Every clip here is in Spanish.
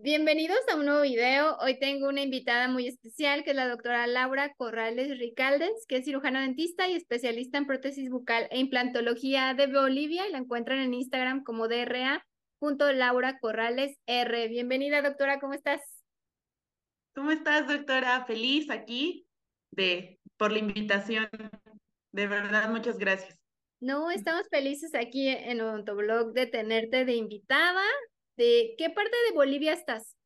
Bienvenidos a un nuevo video. Hoy tengo una invitada muy especial que es la doctora Laura Corrales Ricaldes, que es cirujana dentista y especialista en prótesis bucal e implantología de Bolivia y la encuentran en Instagram como DRA.Laura Corrales R. Bienvenida doctora, ¿cómo estás? ¿Cómo estás doctora? Feliz aquí de por la invitación. De verdad, muchas gracias. No, estamos felices aquí en Odontoblog de tenerte de invitada. ¿De qué parte de Bolivia estás?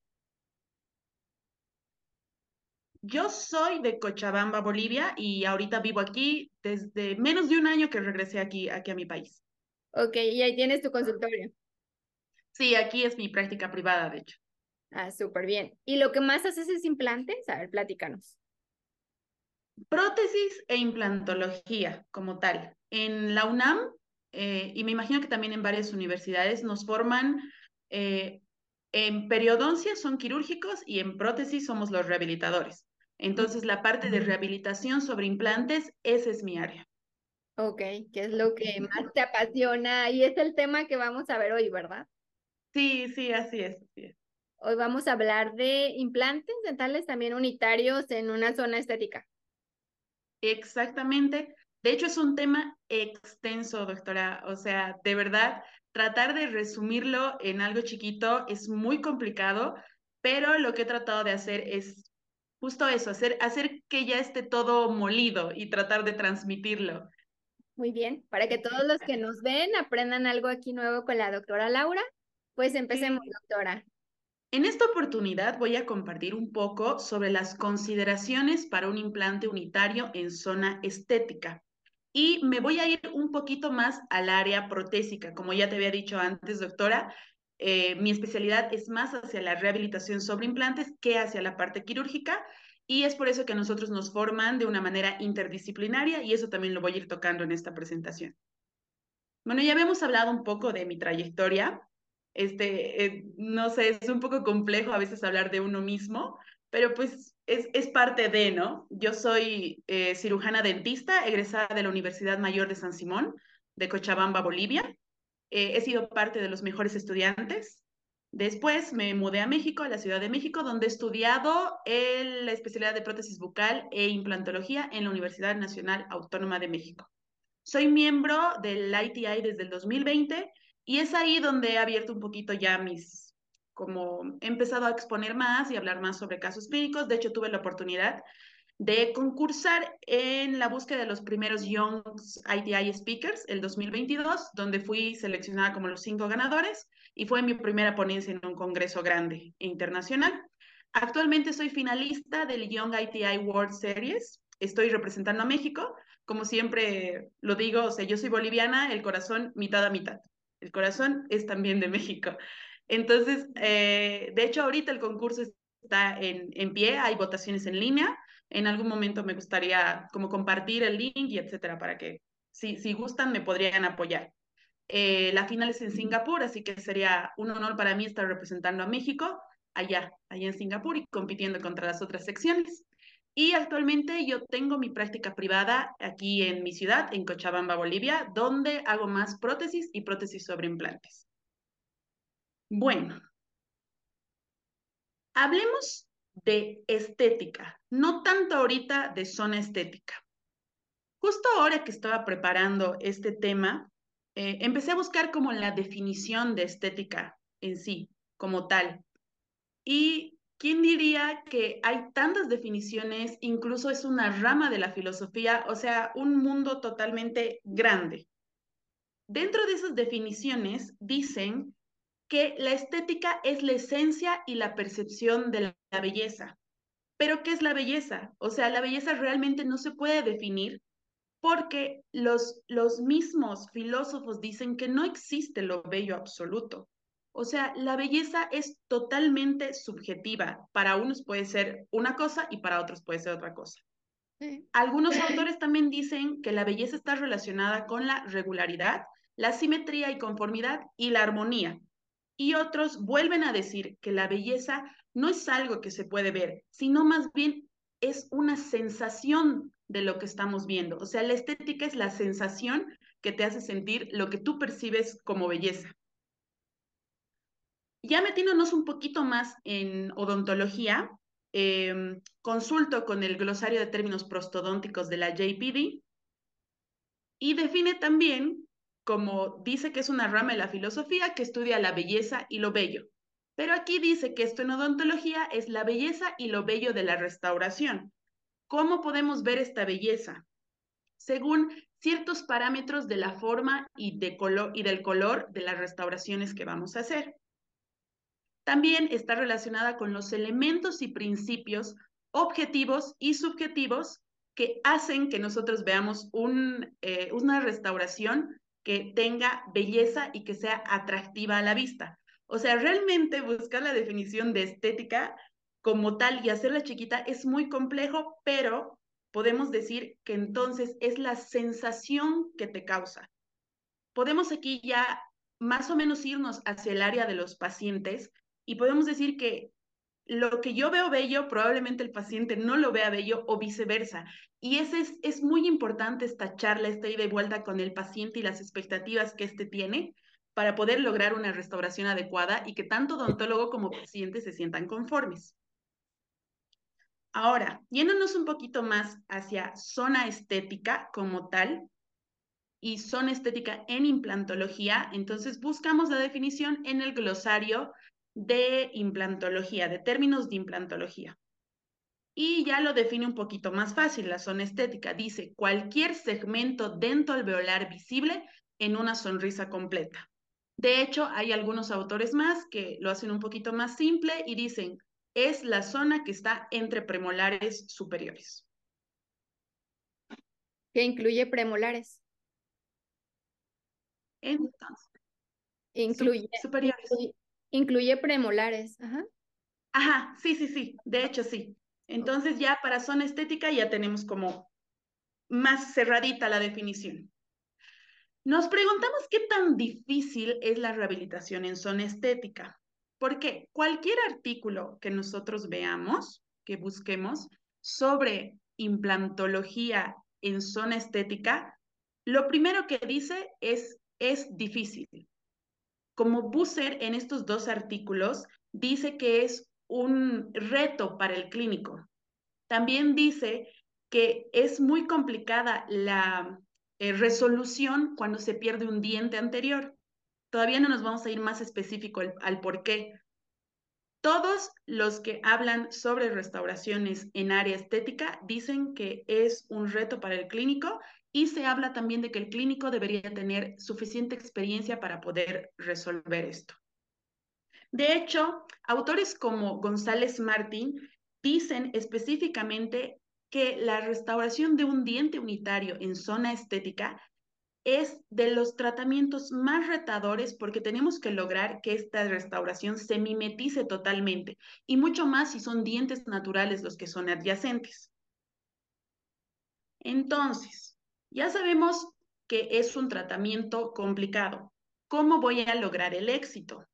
Yo soy de Cochabamba, Bolivia, y ahorita vivo aquí desde menos de un año que regresé aquí, aquí a mi país. Ok, y ahí tienes tu consultorio. Sí, aquí es mi práctica privada, de hecho. Ah, súper bien. ¿Y lo que más haces es implantes? A ver, platícanos. Prótesis e implantología como tal. En la UNAM, eh, y me imagino que también en varias universidades, nos forman eh, en periodoncia son quirúrgicos y en prótesis somos los rehabilitadores. Entonces, la parte de rehabilitación sobre implantes, ese es mi área. Ok, ¿qué es lo que más te apasiona? Y es el tema que vamos a ver hoy, ¿verdad? Sí, sí, así es, así es. Hoy vamos a hablar de implantes dentales también unitarios en una zona estética. Exactamente. De hecho, es un tema extenso, doctora. O sea, de verdad, tratar de resumirlo en algo chiquito es muy complicado, pero lo que he tratado de hacer es justo eso, hacer, hacer que ya esté todo molido y tratar de transmitirlo. Muy bien, para que todos los que nos ven aprendan algo aquí nuevo con la doctora Laura, pues empecemos, doctora. En esta oportunidad voy a compartir un poco sobre las consideraciones para un implante unitario en zona estética. Y me voy a ir un poquito más al área protésica. Como ya te había dicho antes, doctora, eh, mi especialidad es más hacia la rehabilitación sobre implantes que hacia la parte quirúrgica. Y es por eso que nosotros nos forman de una manera interdisciplinaria y eso también lo voy a ir tocando en esta presentación. Bueno, ya habíamos hablado un poco de mi trayectoria. Este, eh, no sé, es un poco complejo a veces hablar de uno mismo, pero pues es, es parte de, ¿no? Yo soy eh, cirujana dentista, egresada de la Universidad Mayor de San Simón, de Cochabamba, Bolivia. Eh, he sido parte de los mejores estudiantes. Después me mudé a México, a la Ciudad de México, donde he estudiado la especialidad de prótesis bucal e implantología en la Universidad Nacional Autónoma de México. Soy miembro del ITI desde el 2020 y es ahí donde he abierto un poquito ya mis, como he empezado a exponer más y hablar más sobre casos clínicos. De hecho, tuve la oportunidad de concursar en la búsqueda de los primeros Young ITI Speakers el 2022, donde fui seleccionada como los cinco ganadores y fue mi primera ponencia en un congreso grande e internacional. Actualmente soy finalista del Young ITI World Series. Estoy representando a México. Como siempre lo digo, o sea, yo soy boliviana, el corazón mitad a mitad. El corazón es también de México. Entonces, eh, de hecho, ahorita el concurso está en, en, pie, hay votaciones en línea. En algún momento me gustaría como compartir el link y etcétera, para que si, si gustan me podrían apoyar. Eh, la final es en Singapur, así que sería un honor para mí estar representando a México allá, allá en Singapur y compitiendo contra las otras secciones. Y actualmente yo tengo mi práctica privada aquí en mi ciudad, en Cochabamba, Bolivia, donde hago más prótesis y prótesis sobre implantes. Bueno, hablemos de estética, no tanto ahorita de zona estética. Justo ahora que estaba preparando este tema, eh, empecé a buscar como la definición de estética en sí, como tal. Y quién diría que hay tantas definiciones, incluso es una rama de la filosofía, o sea, un mundo totalmente grande. Dentro de esas definiciones dicen que la estética es la esencia y la percepción de la belleza. Pero ¿qué es la belleza? O sea, la belleza realmente no se puede definir porque los, los mismos filósofos dicen que no existe lo bello absoluto. O sea, la belleza es totalmente subjetiva. Para unos puede ser una cosa y para otros puede ser otra cosa. Algunos autores también dicen que la belleza está relacionada con la regularidad, la simetría y conformidad y la armonía. Y otros vuelven a decir que la belleza no es algo que se puede ver, sino más bien es una sensación de lo que estamos viendo. O sea, la estética es la sensación que te hace sentir lo que tú percibes como belleza. Ya metiéndonos un poquito más en odontología, eh, consulto con el glosario de términos prostodónticos de la JPD y define también, como dice que es una rama de la filosofía que estudia la belleza y lo bello. Pero aquí dice que esto en odontología es la belleza y lo bello de la restauración. ¿Cómo podemos ver esta belleza? Según ciertos parámetros de la forma y, de color, y del color de las restauraciones que vamos a hacer. También está relacionada con los elementos y principios objetivos y subjetivos que hacen que nosotros veamos eh, una restauración que tenga belleza y que sea atractiva a la vista. O sea, realmente buscar la definición de estética como tal y hacerla chiquita es muy complejo, pero podemos decir que entonces es la sensación que te causa. Podemos aquí ya más o menos irnos hacia el área de los pacientes y podemos decir que lo que yo veo bello, probablemente el paciente no lo vea bello o viceversa. Y ese es, es muy importante esta charla, esta ida y vuelta con el paciente y las expectativas que éste tiene para poder lograr una restauración adecuada y que tanto odontólogo como paciente se sientan conformes. Ahora, yéndonos un poquito más hacia zona estética como tal y zona estética en implantología, entonces buscamos la definición en el glosario de implantología, de términos de implantología. Y ya lo define un poquito más fácil, la zona estética. Dice cualquier segmento dentro alveolar visible en una sonrisa completa. De hecho, hay algunos autores más que lo hacen un poquito más simple y dicen, es la zona que está entre premolares superiores. ¿Qué incluye premolares? Entonces. Incluye. Superiores. Incluye premolares. Ajá. Ajá, sí, sí, sí. De hecho, sí. Entonces ya para zona estética ya tenemos como más cerradita la definición. Nos preguntamos qué tan difícil es la rehabilitación en zona estética. Porque cualquier artículo que nosotros veamos, que busquemos sobre implantología en zona estética, lo primero que dice es es difícil como Busser en estos dos artículos dice que es un reto para el clínico. También dice que es muy complicada la eh, resolución cuando se pierde un diente anterior. Todavía no nos vamos a ir más específico al, al por qué. Todos los que hablan sobre restauraciones en área estética dicen que es un reto para el clínico y se habla también de que el clínico debería tener suficiente experiencia para poder resolver esto. De hecho, autores como González Martín dicen específicamente que la restauración de un diente unitario en zona estética es de los tratamientos más retadores porque tenemos que lograr que esta restauración se mimetice totalmente y mucho más si son dientes naturales los que son adyacentes. Entonces, ya sabemos que es un tratamiento complicado. ¿Cómo voy a lograr el éxito?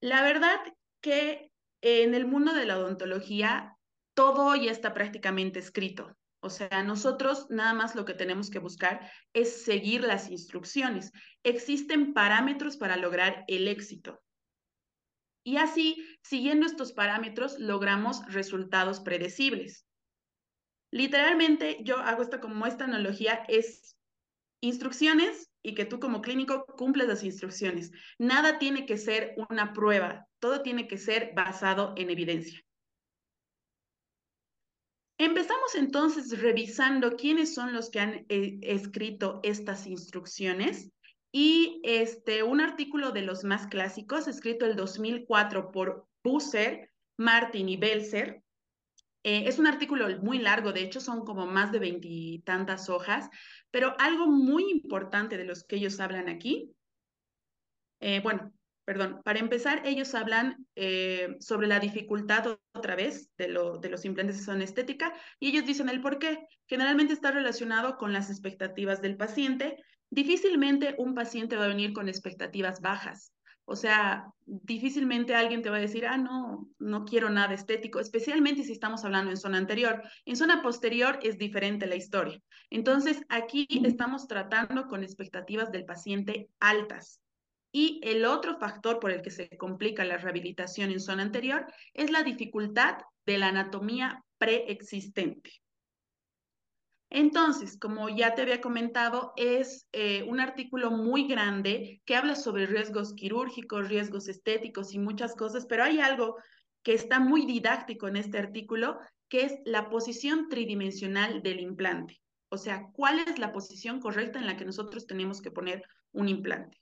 La verdad que en el mundo de la odontología todo ya está prácticamente escrito. O sea, nosotros nada más lo que tenemos que buscar es seguir las instrucciones. Existen parámetros para lograr el éxito. Y así, siguiendo estos parámetros, logramos resultados predecibles. Literalmente yo hago esto como esta analogía, es instrucciones y que tú como clínico cumples las instrucciones. Nada tiene que ser una prueba, todo tiene que ser basado en evidencia. Empezamos entonces revisando quiénes son los que han eh, escrito estas instrucciones y este, un artículo de los más clásicos, escrito el 2004 por Busser, Martin y Belzer, eh, es un artículo muy largo, de hecho son como más de veintitantas hojas, pero algo muy importante de los que ellos hablan aquí, eh, bueno, perdón, para empezar, ellos hablan eh, sobre la dificultad otra vez de, lo, de los implantes de zona estética y ellos dicen el por qué. Generalmente está relacionado con las expectativas del paciente. Difícilmente un paciente va a venir con expectativas bajas. O sea, difícilmente alguien te va a decir, ah, no, no quiero nada estético, especialmente si estamos hablando en zona anterior. En zona posterior es diferente la historia. Entonces, aquí estamos tratando con expectativas del paciente altas. Y el otro factor por el que se complica la rehabilitación en zona anterior es la dificultad de la anatomía preexistente. Entonces, como ya te había comentado, es eh, un artículo muy grande que habla sobre riesgos quirúrgicos, riesgos estéticos y muchas cosas, pero hay algo que está muy didáctico en este artículo, que es la posición tridimensional del implante. O sea, cuál es la posición correcta en la que nosotros tenemos que poner un implante.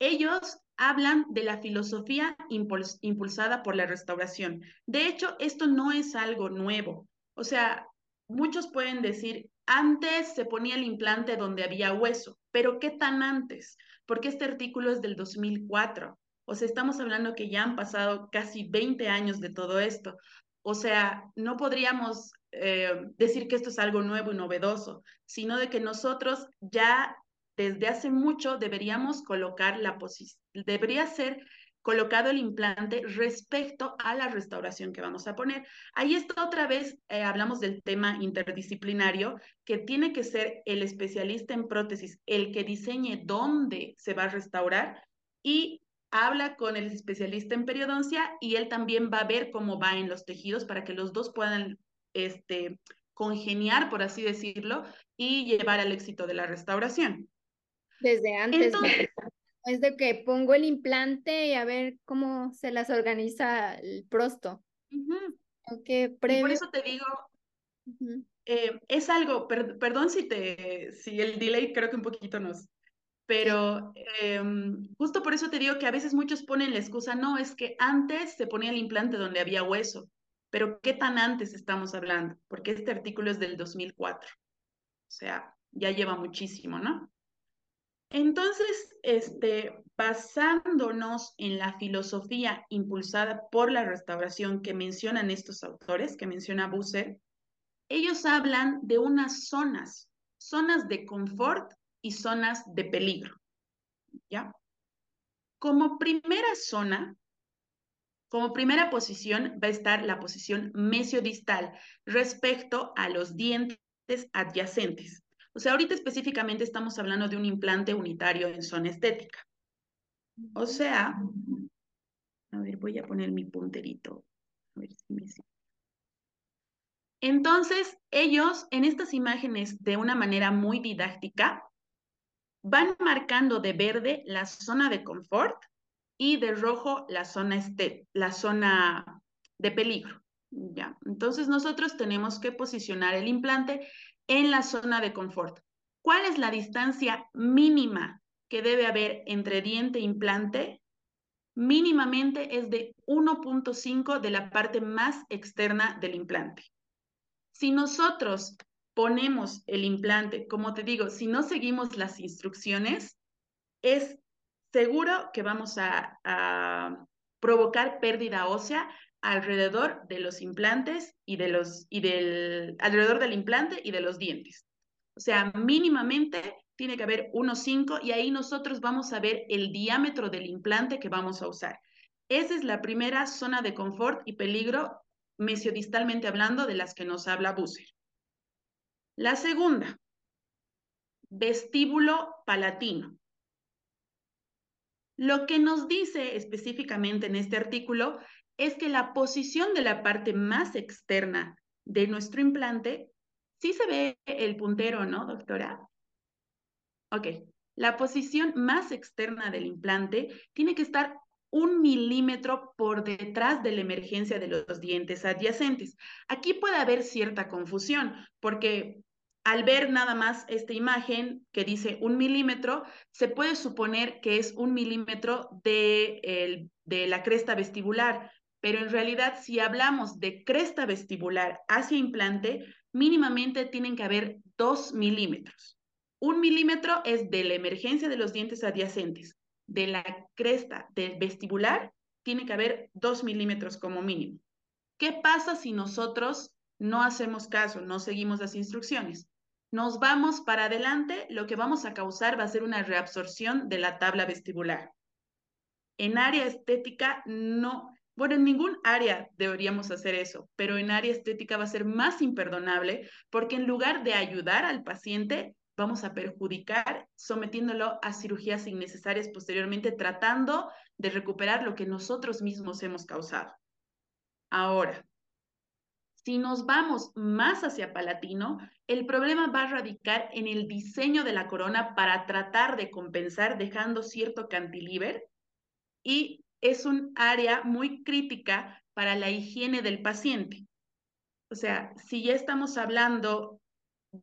Ellos hablan de la filosofía impulsada por la restauración. De hecho, esto no es algo nuevo. O sea, muchos pueden decir, antes se ponía el implante donde había hueso, pero ¿qué tan antes? Porque este artículo es del 2004. O sea, estamos hablando que ya han pasado casi 20 años de todo esto. O sea, no podríamos eh, decir que esto es algo nuevo y novedoso, sino de que nosotros ya desde hace mucho deberíamos colocar la posición, debería ser colocado el implante respecto a la restauración que vamos a poner. Ahí está otra vez, eh, hablamos del tema interdisciplinario, que tiene que ser el especialista en prótesis el que diseñe dónde se va a restaurar y habla con el especialista en periodoncia y él también va a ver cómo va en los tejidos para que los dos puedan este, congeniar, por así decirlo, y llevar al éxito de la restauración. Desde antes. Es de que pongo el implante y a ver cómo se las organiza el prosto. por eso te digo, eh, es algo, perdón si te, si el delay creo que un poquito nos, pero em, justo por eso te digo que a veces muchos ponen la excusa, no, es que antes se ponía el implante donde había hueso, pero ¿qué tan antes estamos hablando? Porque este artículo es del 2004, o sea, ya lleva muchísimo, ¿no? Entonces, este, basándonos en la filosofía impulsada por la restauración que mencionan estos autores, que menciona Busser, ellos hablan de unas zonas, zonas de confort y zonas de peligro. ¿Ya? Como primera zona, como primera posición va a estar la posición mesiodistal respecto a los dientes adyacentes. O sea, ahorita específicamente estamos hablando de un implante unitario en zona estética. O sea, a ver, voy a poner mi punterito. A ver si me Entonces, ellos en estas imágenes, de una manera muy didáctica, van marcando de verde la zona de confort y de rojo la zona, este, la zona de peligro. Ya. Entonces, nosotros tenemos que posicionar el implante en la zona de confort. ¿Cuál es la distancia mínima que debe haber entre diente e implante? Mínimamente es de 1.5 de la parte más externa del implante. Si nosotros ponemos el implante, como te digo, si no seguimos las instrucciones, es seguro que vamos a, a provocar pérdida ósea alrededor de los implantes y de los y del alrededor del implante y de los dientes. O sea, mínimamente tiene que haber 1,5 y ahí nosotros vamos a ver el diámetro del implante que vamos a usar. Esa es la primera zona de confort y peligro mesiodistalmente hablando de las que nos habla Busser. La segunda, vestíbulo palatino. Lo que nos dice específicamente en este artículo es que la posición de la parte más externa de nuestro implante, sí se ve el puntero, ¿no, doctora? Ok, la posición más externa del implante tiene que estar un milímetro por detrás de la emergencia de los dientes adyacentes. Aquí puede haber cierta confusión, porque al ver nada más esta imagen que dice un milímetro, se puede suponer que es un milímetro de, de la cresta vestibular, pero en realidad si hablamos de cresta vestibular hacia implante, mínimamente tienen que haber dos milímetros. Un milímetro es de la emergencia de los dientes adyacentes. De la cresta del vestibular tiene que haber dos milímetros como mínimo. ¿Qué pasa si nosotros no hacemos caso, no seguimos las instrucciones? Nos vamos para adelante, lo que vamos a causar va a ser una reabsorción de la tabla vestibular. En área estética no, bueno, en ningún área deberíamos hacer eso, pero en área estética va a ser más imperdonable porque en lugar de ayudar al paciente, vamos a perjudicar sometiéndolo a cirugías innecesarias posteriormente, tratando de recuperar lo que nosotros mismos hemos causado. Ahora, si nos vamos más hacia palatino, el problema va a radicar en el diseño de la corona para tratar de compensar dejando cierto cantilever y es un área muy crítica para la higiene del paciente. O sea, si ya estamos hablando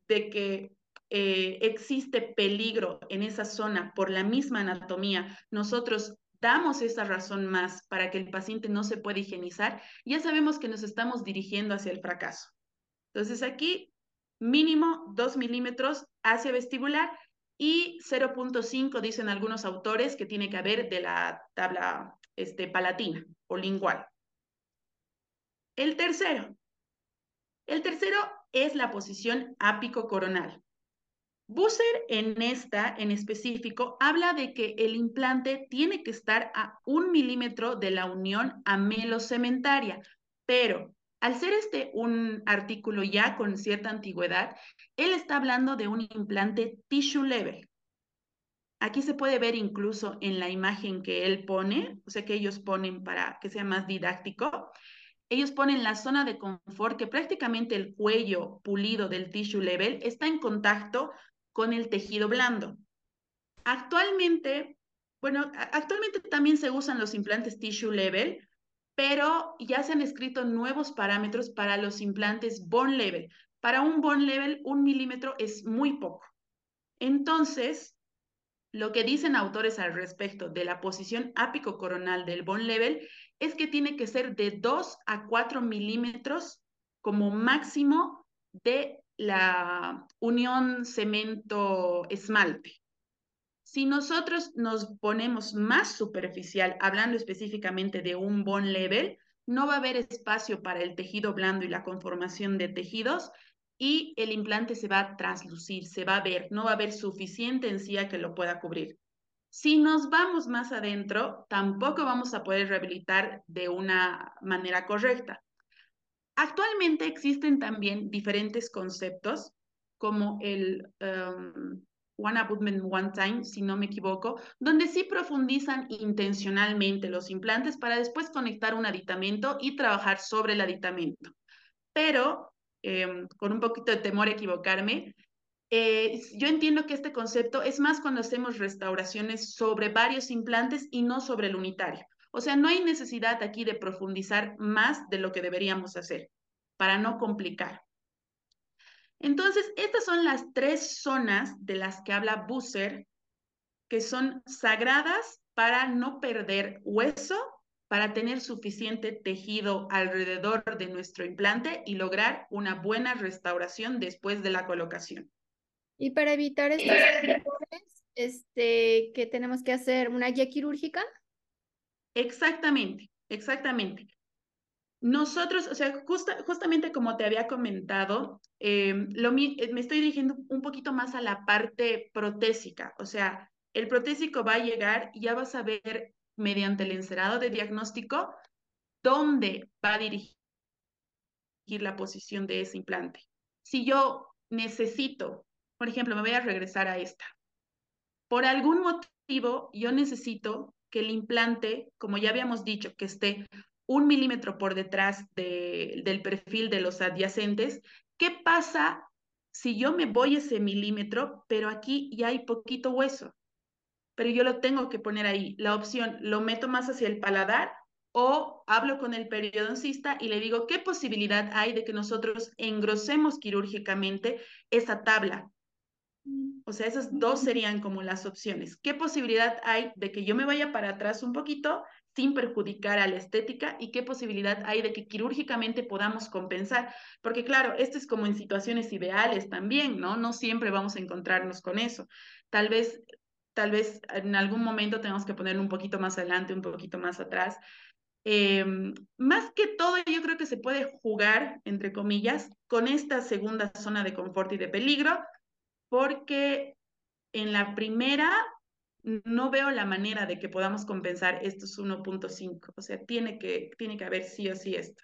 de que eh, existe peligro en esa zona por la misma anatomía, nosotros damos esa razón más para que el paciente no se pueda higienizar, ya sabemos que nos estamos dirigiendo hacia el fracaso. Entonces aquí, mínimo 2 milímetros hacia vestibular y 0.5 dicen algunos autores que tiene que haber de la tabla este, palatina o lingual. El tercero. El tercero es la posición ápico-coronal. Busser en esta en específico habla de que el implante tiene que estar a un milímetro de la unión amelocementaria, pero al ser este un artículo ya con cierta antigüedad, él está hablando de un implante tissue level. Aquí se puede ver incluso en la imagen que él pone, o sea que ellos ponen para que sea más didáctico, ellos ponen la zona de confort que prácticamente el cuello pulido del tissue level está en contacto con el tejido blando. Actualmente, bueno, actualmente también se usan los implantes tissue level, pero ya se han escrito nuevos parámetros para los implantes bone level. Para un bone level, un milímetro es muy poco. Entonces, lo que dicen autores al respecto de la posición ápico-coronal del bone level es que tiene que ser de 2 a 4 milímetros como máximo de la unión cemento-esmalte. Si nosotros nos ponemos más superficial, hablando específicamente de un bone level, no va a haber espacio para el tejido blando y la conformación de tejidos y el implante se va a traslucir, se va a ver, no va a haber suficiente encía que lo pueda cubrir. Si nos vamos más adentro, tampoco vamos a poder rehabilitar de una manera correcta. Actualmente existen también diferentes conceptos como el um, One Abutment One Time, si no me equivoco, donde sí profundizan intencionalmente los implantes para después conectar un aditamento y trabajar sobre el aditamento. Pero Em, con un poquito de temor a equivocarme, eh, yo entiendo que este concepto es más cuando hacemos restauraciones sobre varios implantes y no sobre el unitario. O sea, no hay necesidad aquí de profundizar más de lo que deberíamos hacer para no complicar. Entonces, estas son las tres zonas de las que habla Busser, que son sagradas para no perder hueso para tener suficiente tejido alrededor de nuestro implante y lograr una buena restauración después de la colocación. Y para evitar estos errores, este, ¿qué tenemos que hacer? ¿Una guía quirúrgica? Exactamente, exactamente. Nosotros, o sea, justamente como te había comentado, em, lo, eh, me estoy dirigiendo un poquito más a la parte protésica, o sea, el protésico va a llegar y ya vas a ver mediante el encerado de diagnóstico dónde va a dirigir la posición de ese implante. Si yo necesito, por ejemplo, me voy a regresar a esta. Por algún motivo, yo necesito que el implante, como ya habíamos dicho, que esté un milímetro por detrás del perfil de los adyacentes. ¿Qué pasa si yo me voy ese milímetro, pero aquí ya hay poquito hueso? Pero yo lo tengo que poner ahí. La opción, lo meto más hacia el paladar o hablo con el periodoncista y le digo qué posibilidad hay de que nosotros engrosemos quirúrgicamente esa tabla. Mm. O sea, esas dos serían como las opciones. ¿Qué posibilidad hay de que yo me vaya para atrás un poquito sin perjudicar a la estética y qué posibilidad hay de que quirúrgicamente podamos compensar? Porque claro, esto es como en situaciones ideales también, ¿no? No siempre vamos a encontrarnos con eso. Tal vez tal vez en algún momento tenemos que poner un poquito más adelante, un poquito más atrás. Em, más que todo, yo creo que se puede jugar, entre comillas, con esta segunda zona de confort y de peligro, porque en la primera no veo la manera de que podamos compensar estos 1.5, o sea, tiene que, tiene que haber sí o sí esto.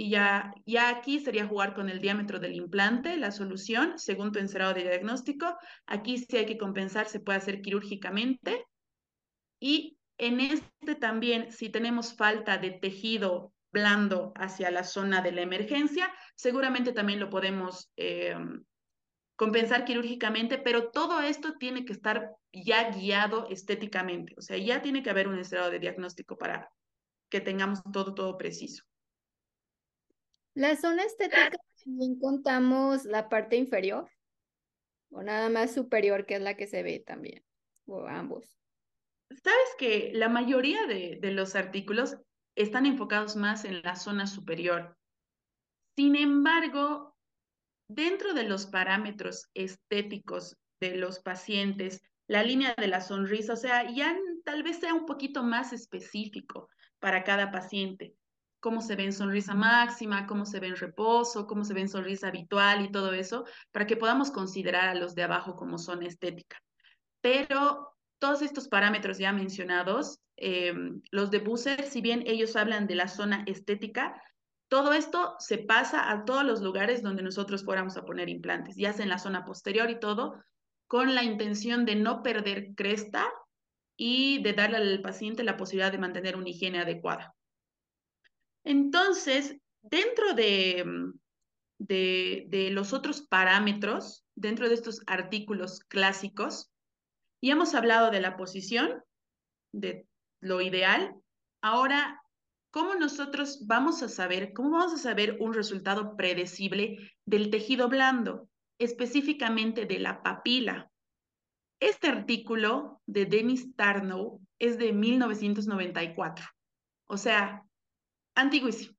Y ya, ya aquí sería jugar con el diámetro del implante, la solución, según tu encerado de diagnóstico. Aquí si hay que compensar, se puede hacer quirúrgicamente. Y en este también, si tenemos falta de tejido blando hacia la zona de la emergencia, seguramente también lo podemos eh, compensar quirúrgicamente, pero todo esto tiene que estar ya guiado estéticamente, o sea, ya tiene que haber un estrado de diagnóstico para que tengamos todo, todo preciso. La zona estética también contamos la parte inferior o nada más superior, que es la que se ve también, o ambos. Sabes que la mayoría de, de los artículos están enfocados más en la zona superior. Sin embargo, dentro de los parámetros estéticos de los pacientes, la línea de la sonrisa, o sea, ya tal vez sea un poquito más específico para cada paciente. Cómo se ve en sonrisa máxima, cómo se ve en reposo, cómo se ve en sonrisa habitual y todo eso, para que podamos considerar a los de abajo como zona estética. Pero todos estos parámetros ya mencionados, eh, los de Busser, si bien ellos hablan de la zona estética, todo esto se pasa a todos los lugares donde nosotros fuéramos a poner implantes, ya sea en la zona posterior y todo, con la intención de no perder cresta y de darle al paciente la posibilidad de mantener una higiene adecuada. Entonces, dentro de, de, de los otros parámetros, dentro de estos artículos clásicos, ya hemos hablado de la posición, de lo ideal. Ahora ¿Cómo nosotros vamos a saber, cómo vamos a saber un resultado predecible del tejido blando, específicamente de la papila? Este artículo de Dennis Tarnow es de 1994, o sea, antiguísimo,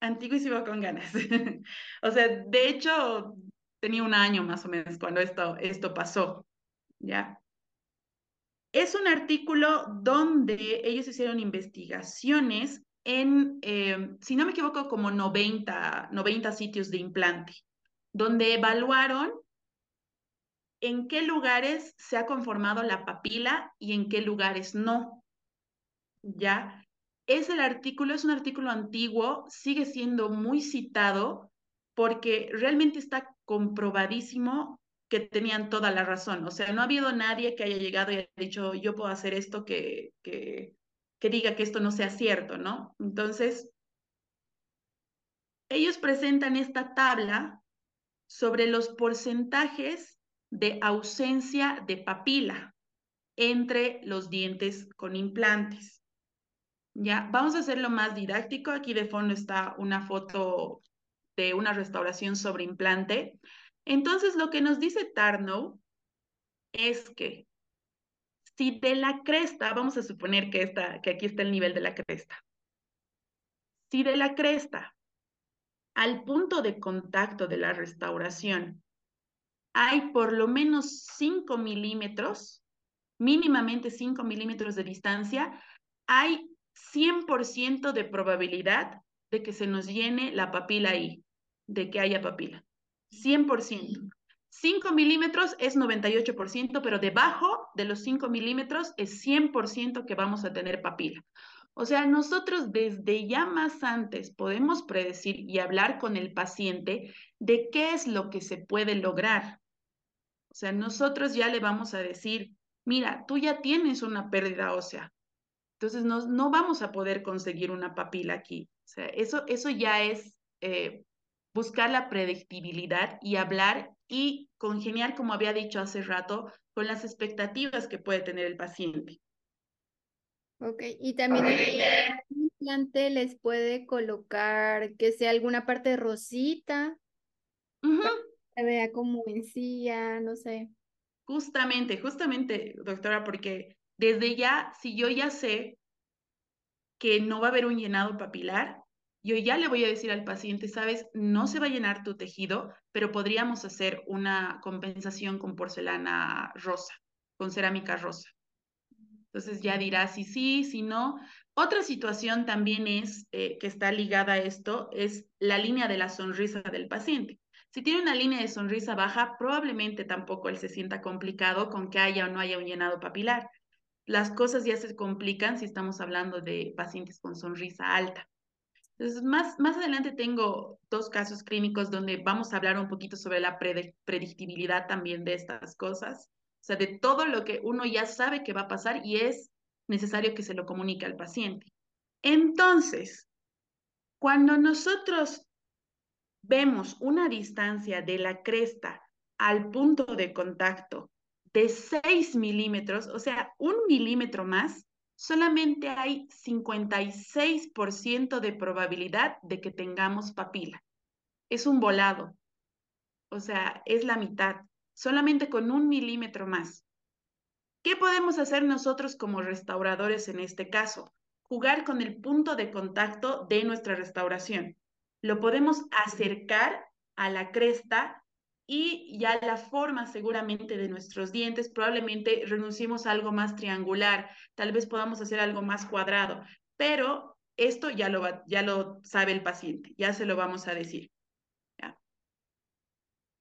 antiguísimo con ganas. o sea, de hecho, tenía un año más o menos cuando esto, esto pasó, ¿ya? Es un artículo donde ellos hicieron investigaciones en, eh, si no me equivoco, como 90, 90 sitios de implante, donde evaluaron en qué lugares se ha conformado la papila y en qué lugares no. ¿Ya? Es el artículo, es un artículo antiguo, sigue siendo muy citado porque realmente está comprobadísimo que tenían toda la razón. O sea, no ha habido nadie que haya llegado y haya dicho, yo puedo hacer esto que, que, que diga que esto no sea cierto, ¿no? Entonces, ellos presentan esta tabla sobre los porcentajes de ausencia de papila entre los dientes con implantes. Ya, vamos a hacerlo más didáctico. Aquí de fondo está una foto de una restauración sobre implante. Entonces, lo que nos dice Tarnow es que si de la cresta, vamos a suponer que, que aquí está el nivel de la cresta, si de la cresta al punto de contacto de la restauración hay por lo menos 5 milímetros, mínimamente 5 milímetros de distancia, hay 100% de probabilidad de que se nos llene la papila ahí, de que haya papila. 100%. 5 milímetros es 98%, pero debajo de los 5 milímetros es 100% que vamos a tener papila. O sea, nosotros desde ya más antes podemos predecir y hablar con el paciente de qué es lo que se puede lograr. O sea, nosotros ya le vamos a decir, mira, tú ya tienes una pérdida ósea, entonces no, no vamos a poder conseguir una papila aquí. O sea, eso, eso ya es eh, buscar la predictibilidad y hablar y congeniar, como había dicho hace rato, con las expectativas que puede tener el paciente. Ok, y también el implante les puede colocar que sea alguna parte rosita, se vea como encía, no sé. Justamente, justamente, doctora, porque desde ya, si yo ya sé que no va a haber un llenado papilar, yo ya le voy a decir al paciente, sabes, no se va a llenar tu tejido, pero podríamos hacer una compensación con porcelana rosa, con cerámica rosa. Entonces ya dirá si sí, si no. Otra situación también es, eh, que está ligada a esto, es la línea de la sonrisa del paciente. Si tiene una línea de sonrisa baja, probablemente tampoco él se sienta complicado con que haya o no haya un llenado papilar. Las cosas ya se complican si estamos hablando de pacientes con sonrisa alta. Entonces, más, más adelante tengo dos casos clínicos donde vamos a hablar un poquito sobre la predictibilidad también de estas cosas, o sea, de todo lo que uno ya sabe que va a pasar y es necesario que se lo comunique al paciente. Entonces, cuando nosotros vemos una distancia de la cresta al punto de contacto de 6 milímetros, o sea, un milímetro más, solamente hay 56% de probabilidad de que tengamos papila. Es un volado, o sea, es la mitad, solamente con un milímetro más. ¿Qué podemos hacer nosotros como restauradores en este caso? Jugar con el punto de contacto de nuestra restauración. Lo podemos acercar a la cresta y ya la forma seguramente de nuestros dientes, probablemente renunciemos a algo más triangular, tal vez podamos hacer algo más cuadrado, pero esto ya lo, ya lo sabe el paciente, ya se lo vamos a decir.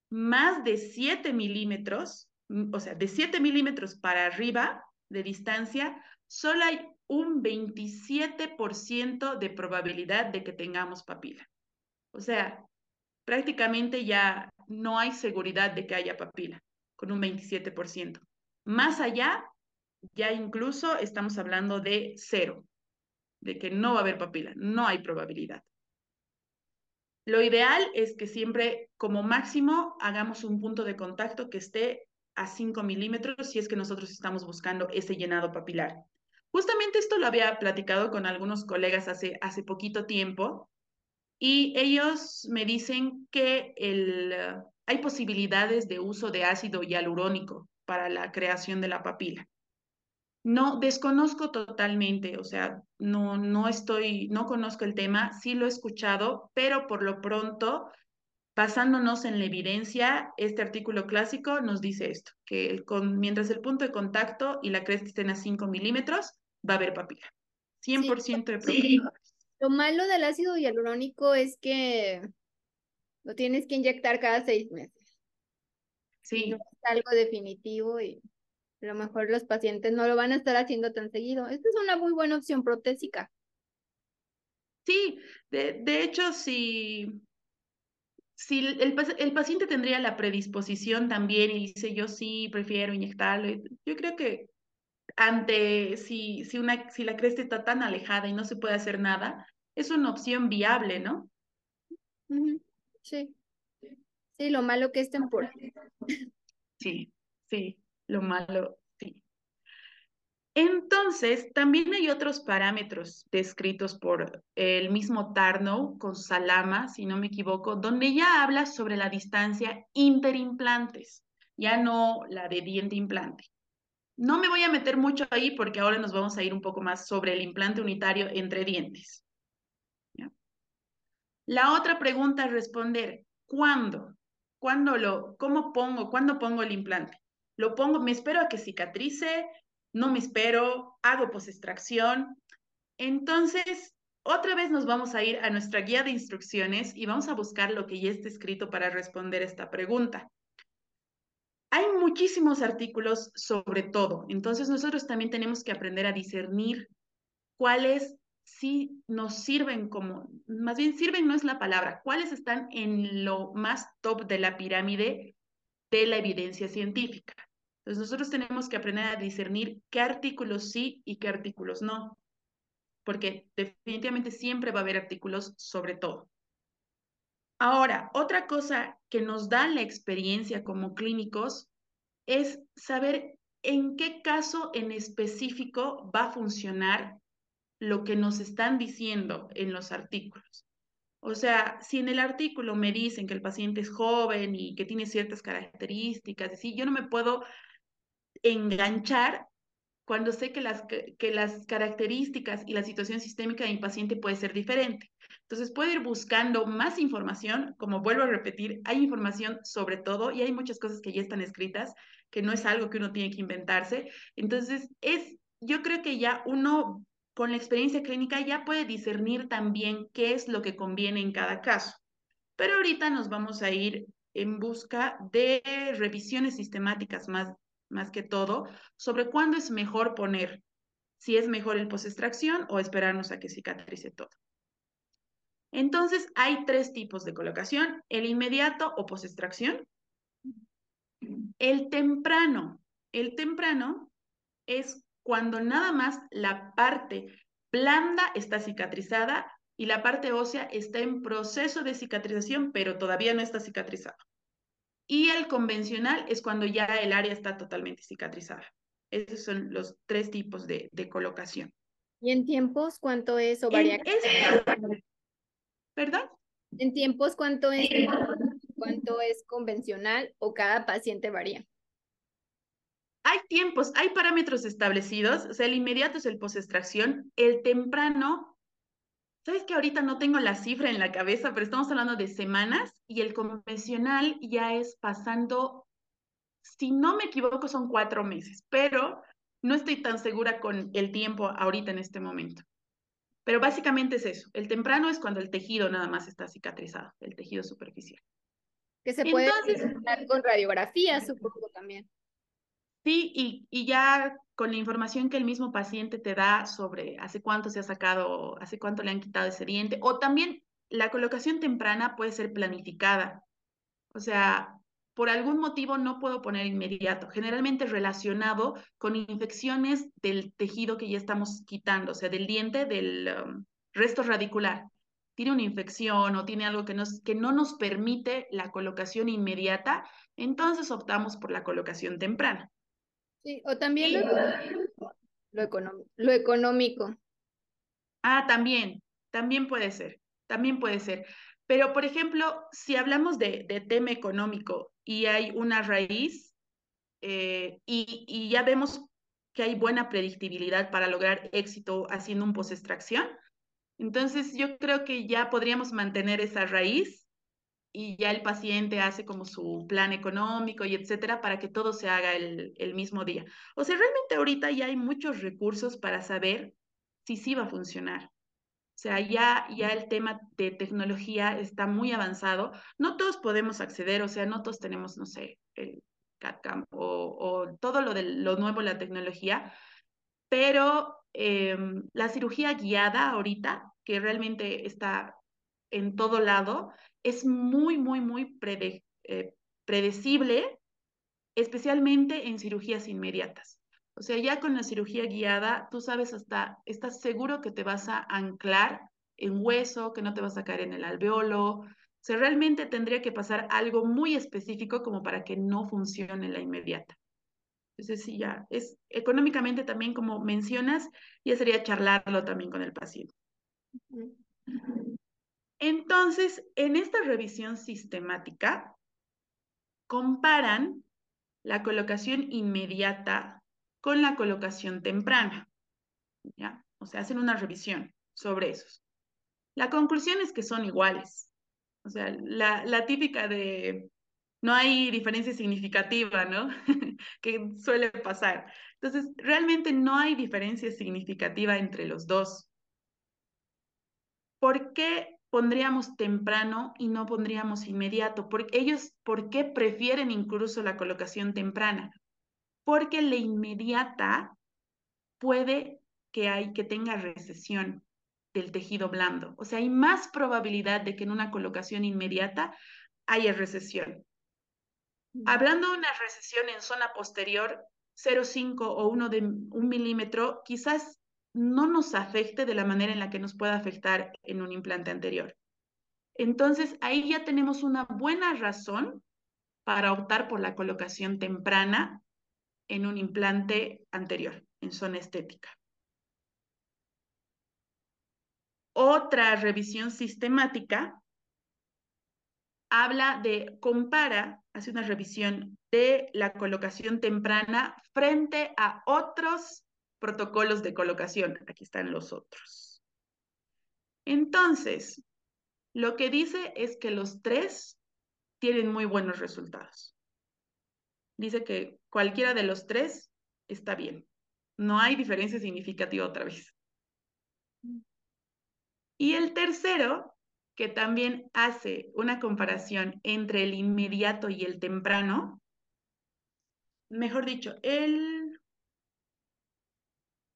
Más de 7 milímetros, o sea, de 7 milímetros para arriba de distancia, solo hay un 27% de probabilidad de que tengamos papila. O sea, prácticamente ya no hay seguridad de que haya papila, con un 27%. Más allá, ya incluso estamos hablando de cero, de que no va a haber papila, no hay probabilidad. Lo ideal es que siempre, como máximo, hagamos un punto de contacto que esté a 5 milímetros si es que nosotros estamos buscando ese llenado papilar. Justamente esto lo había platicado con algunos colegas hace, hace poquito tiempo y ellos me dicen que el, hay posibilidades de uso de ácido hialurónico para la creación de la papila. No, desconozco totalmente, o sea, no, no estoy, no conozco el tema, sí lo he escuchado, pero por lo pronto, basándonos en la evidencia, este artículo clásico nos dice esto, que con, mientras el punto de contacto y la cresta estén a 5 milímetros, va a haber papila. 100% de probabilidad. Lo malo del ácido hialurónico es que lo tienes que inyectar cada seis meses. Sí. No es algo definitivo y a lo mejor los pacientes no lo van a estar haciendo tan seguido. Esta es una muy buena opción protésica. Sí, de, de hecho, si, si el, el, paciente tendría la predisposición también y dice yo sí prefiero inyectarlo, yo creo que ante si, si, una, si la cresta está tan alejada y no se puede hacer nada, es una opción viable, ¿no? Sí. Sí, lo malo que es temporal. Sí, sí, lo malo, sí. Entonces, también hay otros parámetros descritos por el mismo Tarnow con Salama, si no me equivoco, donde ya habla sobre la distancia interimplantes, ya no la de diente implante. No me voy a meter mucho ahí porque ahora nos vamos a ir un poco más sobre el implante unitario entre dientes. La otra pregunta es responder, ¿cuándo? ¿Cuándo lo, cómo pongo, cuándo pongo el implante? ¿Lo pongo, me espero a que cicatrice? ¿No me espero? ¿Hago posextracción? Entonces, otra vez nos vamos a ir a nuestra guía de instrucciones y vamos a buscar lo que ya está escrito para responder esta pregunta. Hay muchísimos artículos sobre todo, entonces nosotros también tenemos que aprender a discernir cuáles sí nos sirven como, más bien sirven no es la palabra, cuáles están en lo más top de la pirámide de la evidencia científica. Entonces nosotros tenemos que aprender a discernir qué artículos sí y qué artículos no, porque definitivamente siempre va a haber artículos sobre todo. Ahora, otra cosa que nos da la experiencia como clínicos es saber en qué caso en específico va a funcionar lo que nos están diciendo en los artículos. O sea, si en el artículo me dicen que el paciente es joven y que tiene ciertas características, así, yo no me puedo enganchar cuando sé que las, que las características y la situación sistémica de mi paciente puede ser diferente. Entonces puedo ir buscando más información, como vuelvo a repetir, hay información sobre todo y hay muchas cosas que ya están escritas, que no es algo que uno tiene que inventarse. Entonces, es, yo creo que ya uno con la experiencia clínica ya puede discernir también qué es lo que conviene en cada caso. Pero ahorita nos vamos a ir en busca de revisiones sistemáticas más, más que todo sobre cuándo es mejor poner, si es mejor el post-extracción o esperarnos a que cicatrice todo. Entonces, hay tres tipos de colocación, el inmediato o posextracción, el temprano. El temprano es cuando nada más la parte blanda está cicatrizada y la parte ósea está en proceso de cicatrización, pero todavía no está cicatrizada. Y el convencional es cuando ya el área está totalmente cicatrizada. Esos son los tres tipos de, colocación. ¿Y en tiempos cuánto es o varía? ¿Perdón? ¿En tiempos cuánto es, cuánto es convencional o cada paciente varía? Hay tiempos, hay parámetros establecidos, o sea, el inmediato es el post-extracción, el temprano, sabes que ahorita no tengo la cifra en la cabeza, pero estamos hablando de semanas y el convencional ya es pasando, si no me equivoco, son cuatro meses, pero no estoy tan segura con el tiempo ahorita en este momento. Pero básicamente es eso. El temprano es cuando el tejido nada más está cicatrizado, el tejido superficial. Que se puede Entonces, con radiografía, supongo también. Sí, y, y, ya con la información que el mismo paciente te da sobre hace cuánto se ha sacado, hace cuánto le han quitado ese diente, o también la colocación temprana puede ser planificada. O sea, por algún motivo no puedo poner inmediato, generalmente relacionado con infecciones del tejido que ya estamos quitando, o sea, del diente, del um, resto radicular. Tiene una infección o tiene algo que, nos, que no nos permite la colocación inmediata, entonces optamos por la colocación temprana. Sí, o también lo, económico, lo económico. Ah, también, también puede ser, también puede ser. Pero, por ejemplo, si hablamos de, tema económico y hay una raíz eh, y, y, ya vemos que hay buena predictibilidad para lograr éxito haciendo un post-extracción, entonces yo creo que ya podríamos mantener esa raíz y ya el paciente hace como su plan económico y etcétera para que todo se haga el, el mismo día. O sea, realmente ahorita ya hay muchos recursos para saber si sí va a funcionar. O sea, ya, ya el tema de tecnología está muy avanzado. No todos podemos acceder, o sea, no todos tenemos, no sé, el CAD-CAM o, todo lo de lo nuevo, la tecnología, pero em, la cirugía guiada ahorita, que realmente está en todo lado, es muy, muy, muy eh, predecible, especialmente en cirugías inmediatas. O sea, ya con la cirugía guiada, tú sabes hasta, estás seguro que te vas a anclar en hueso, que no te vas a caer en el alveolo. O sea, realmente tendría que pasar algo muy específico como para que no funcione la inmediata. Entonces, sí, ya es económicamente también, como mencionas, ya sería charlarlo también con el paciente. Entonces, en esta revisión sistemática, comparan la colocación inmediata con la colocación temprana. ¿ya? O sea, hacen una revisión sobre esos. La conclusión es que son iguales. O sea, la, típica de no hay diferencia significativa, ¿no? que suele pasar. Entonces, realmente no hay diferencia significativa entre los dos. ¿Por qué pondríamos temprano y no pondríamos inmediato. Porque ellos, ¿por qué prefieren incluso la colocación temprana? Porque la inmediata puede que hay que tenga recesión del tejido blando. O sea, hay más probabilidad de que en una colocación inmediata haya recesión. Hablando de una recesión en zona posterior, 0,5 o 1 de un milímetro, quizás no nos afecte de la manera en la que nos puede afectar en un implante anterior. Entonces, ahí ya tenemos una buena razón para optar por la colocación temprana en un implante anterior, en zona estética. Otra revisión sistemática habla de, compara, hace una revisión de la colocación temprana frente a otros protocolos de colocación. Aquí están los otros. Entonces, lo que dice es que los tres tienen muy buenos resultados. Dice que cualquiera de los tres está bien. No hay diferencia significativa otra vez. Y el tercero, que también hace una comparación entre el inmediato y el temprano, mejor dicho, el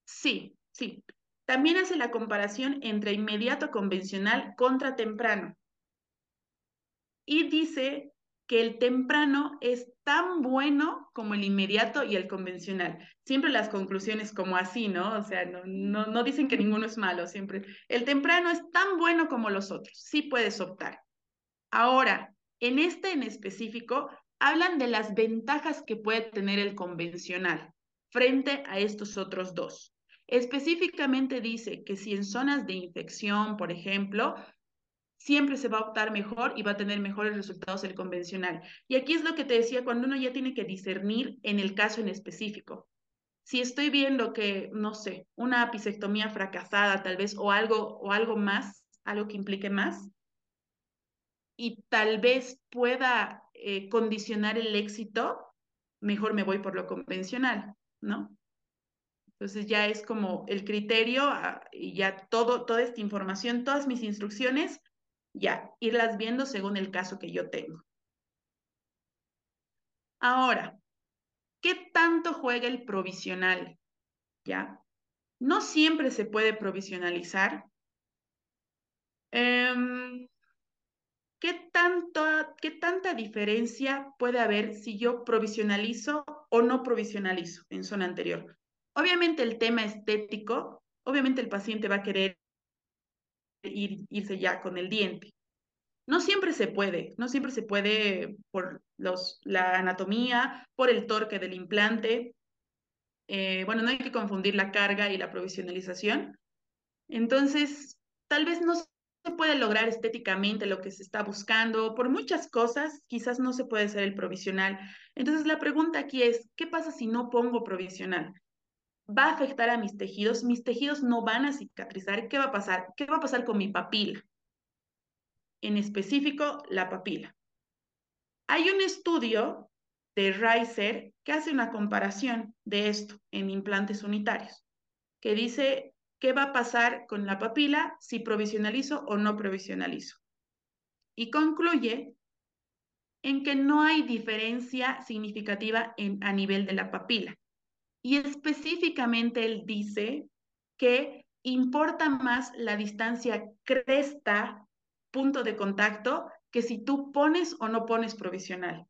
Sí, sí. También hace la comparación entre inmediato convencional contra temprano. Y dice que el temprano es tan bueno como el inmediato y el convencional. Siempre las conclusiones como así, ¿no? O sea, no, no, no dicen que ninguno es malo, siempre. El temprano es tan bueno como los otros, sí puedes optar. Ahora, en este en específico, hablan de las ventajas que puede tener el convencional frente a estos otros dos. Específicamente dice que si en zonas de infección, por ejemplo, siempre se va a optar mejor y va a tener mejores resultados el convencional. Y aquí es lo que te decía, cuando uno ya tiene que discernir en el caso en específico. Si estoy viendo que, no sé, una apicectomía fracasada tal vez o algo, o algo más, algo que implique más, y tal vez pueda eh, condicionar el éxito, mejor me voy por lo convencional, ¿no? Entonces ya es como el criterio ah, ya todo, toda esta información, todas mis instrucciones ya, irlas viendo según el caso que yo tengo. Ahora, ¿qué tanto juega el provisional? ¿Ya? No siempre se puede provisionalizar. Em, ¿qué, tanto, ¿Qué tanta diferencia puede haber si yo provisionalizo o no provisionalizo en zona anterior? Obviamente el tema estético, obviamente el paciente va a querer irse ya con el diente. No siempre se puede, no siempre se puede por la anatomía, por el torque del implante. Eh, bueno, no hay que confundir la carga y la provisionalización. Entonces, tal vez no se puede lograr estéticamente lo que se está buscando, por muchas cosas, quizás no se puede hacer el provisional. Entonces, la pregunta aquí es, ¿qué pasa si no pongo provisional? Va a afectar a mis tejidos, mis tejidos no van a cicatrizar. ¿Qué va a pasar? ¿Qué va a pasar con mi papila? En específico, la papila. Hay un estudio de Reiser que hace una comparación de esto en implantes unitarios, que dice qué va a pasar con la papila si provisionalizo o no provisionalizo. Y concluye en que no hay diferencia significativa a nivel de la papila. Y específicamente él dice que importa más la distancia cresta, punto de contacto, que si tú pones o no pones provisional.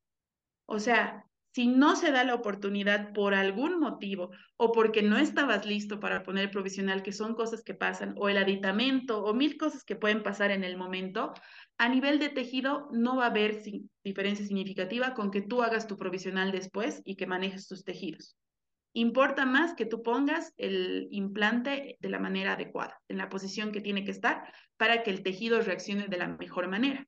O sea, si no se da la oportunidad por algún motivo o porque no estabas listo para poner provisional, que son cosas que pasan, o el aditamento o mil cosas que pueden pasar en el momento, a nivel de tejido no va a haber diferencia significativa con que tú hagas tu provisional después y que manejes tus tejidos. Importa más que tú pongas el implante de la manera adecuada, en la posición que tiene que estar para que el tejido reaccione de la mejor manera.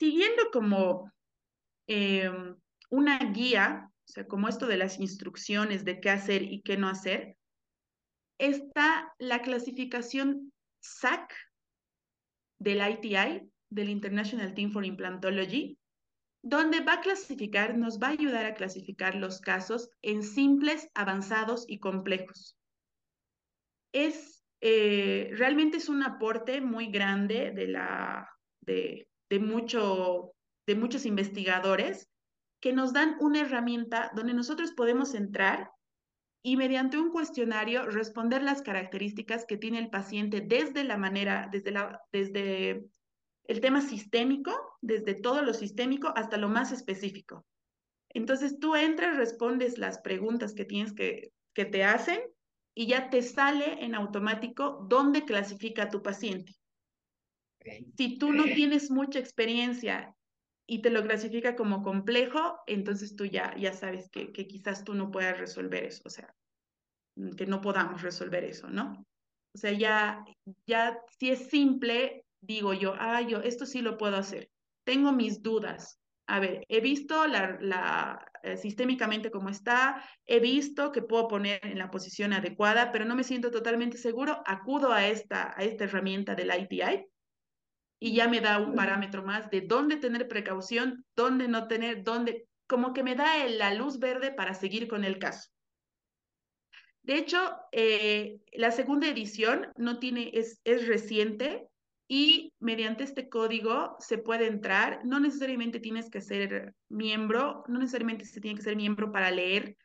Siguiendo como em, una guía, o sea, como esto de las instrucciones de qué hacer y qué no hacer, está la clasificación SAC del ITI, del International Team for Implantology, donde va a clasificar, nos va a ayudar a clasificar los casos en simples, avanzados y complejos. Es, eh, realmente es un aporte muy grande de, la, de, mucho, de muchos investigadores que nos dan una herramienta donde nosotros podemos entrar y mediante un cuestionario responder las características que tiene el paciente desde la manera, desde, la, desde el tema sistémico, desde todo lo sistémico hasta lo más específico. Entonces tú entras, respondes las preguntas que tienes que, que te hacen y ya te sale en automático dónde clasifica a tu paciente. Si tú no tienes mucha experiencia y te lo clasifica como complejo, entonces tú ya, ya sabes que, que quizás tú no puedas resolver eso, o sea, que no podamos resolver eso, ¿no? O sea, ya, ya si es simple, digo yo, ah, yo esto sí lo puedo hacer. Tengo mis dudas. A ver, he visto la, la eh, sistémicamente cómo está, he visto que puedo poner en la posición adecuada, pero no me siento totalmente seguro, acudo a esta, a esta herramienta del ITI y ya me da un parámetro más de dónde tener precaución, dónde no tener, dónde, como que me da la luz verde para seguir con el caso. De hecho, eh, la segunda edición no tiene, es, es reciente, y mediante este código se puede entrar. No necesariamente tienes que ser miembro, no necesariamente se tiene que ser miembro para leer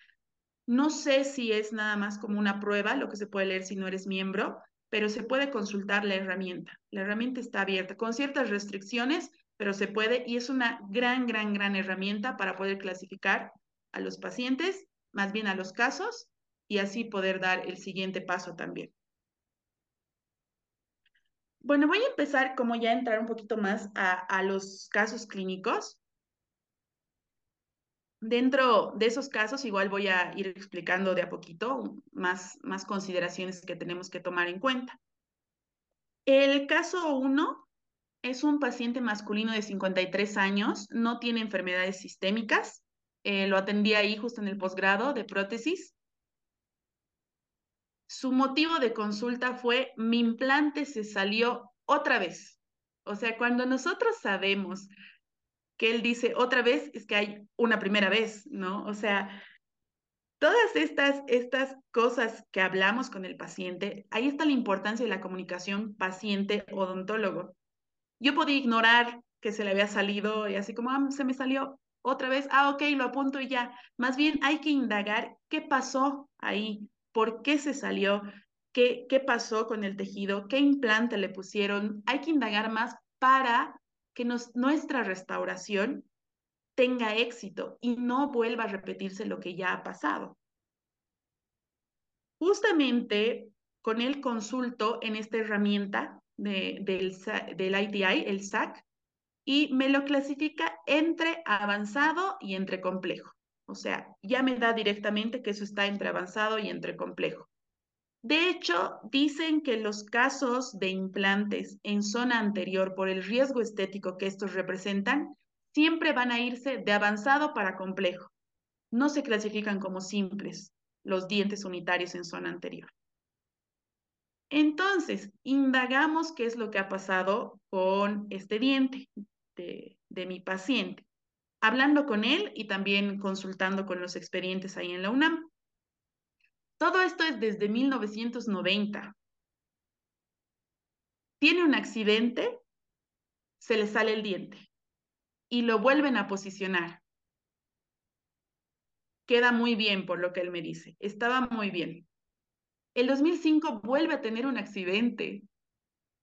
No sé si es nada más como una prueba, lo que se puede leer si no eres miembro, pero se puede consultar la herramienta. La herramienta está abierta con ciertas restricciones, pero se puede y es una gran, gran, gran herramienta para poder clasificar a los pacientes, más bien a los casos, y así poder dar el siguiente paso también. Bueno, voy a empezar como ya entrar un poquito más a, a los casos clínicos. Dentro de esos casos, igual voy a ir explicando de a poquito más, más consideraciones que tenemos que tomar en cuenta. El caso 1 es un paciente masculino de 53 años, no tiene enfermedades sistémicas, eh, lo atendí ahí justo en el posgrado de prótesis. Su motivo de consulta fue, mi implante se salió otra vez. O sea, cuando nosotros sabemos que él dice otra vez es que hay una primera vez, ¿no? O sea, todas estas, estas cosas que hablamos con el paciente, ahí está la importancia de la comunicación paciente-odontólogo. Yo podía ignorar que se le había salido y así como, ah, se me salió otra vez, ah, ok, lo apunto y ya. Más bien hay que indagar qué pasó ahí, por qué se salió, qué, qué pasó con el tejido, qué implante le pusieron. Hay que indagar más para que nuestra restauración tenga éxito y no vuelva a repetirse lo que ya ha pasado. Justamente con el consulto en esta herramienta de, del, del ITI, el SAC, y me lo clasifica entre avanzado y entre complejo. O sea, ya me da directamente que eso está entre avanzado y entre complejo. De hecho, dicen que los casos de implantes en zona anterior por el riesgo estético que estos representan, siempre van a irse de avanzado para complejo. No se clasifican como simples los dientes unitarios en zona anterior. Entonces, indagamos qué es lo que ha pasado con este diente de, de mi paciente, hablando con él y también consultando con los expedientes ahí en la UNAM. Todo esto es desde 1990. Tiene un accidente, se le sale el diente y lo vuelven a posicionar. Queda muy bien por lo que él me dice. Estaba muy bien. El 2005 vuelve a tener un accidente.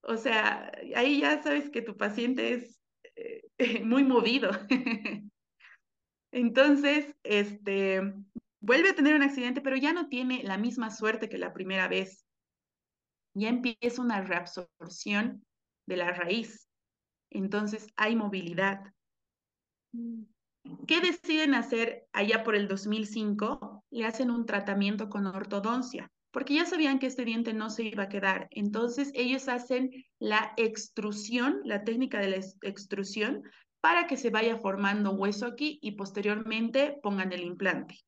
O sea, ahí ya sabes que tu paciente es eh, muy movido. Entonces, este, Vuelve a tener un accidente, pero ya no tiene la misma suerte que la primera vez. Ya empieza una reabsorción de la raíz. Entonces hay movilidad. ¿Qué deciden hacer allá por el 2005? Le hacen un tratamiento con ortodoncia, porque ya sabían que este diente no se iba a quedar. Entonces ellos hacen la extrusión, la técnica de la extrusión, para que se vaya formando hueso aquí y posteriormente pongan el implante.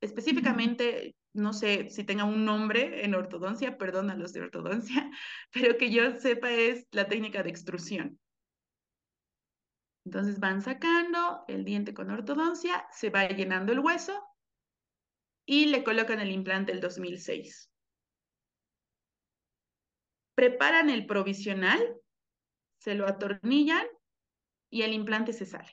Específicamente, no sé si tenga un nombre en ortodoncia, perdón a los de ortodoncia, pero que yo sepa es la técnica de extrusión. Entonces van sacando el diente con ortodoncia, se va llenando el hueso y le colocan el implante el 2006. Preparan el provisional, se lo atornillan y el implante se sale.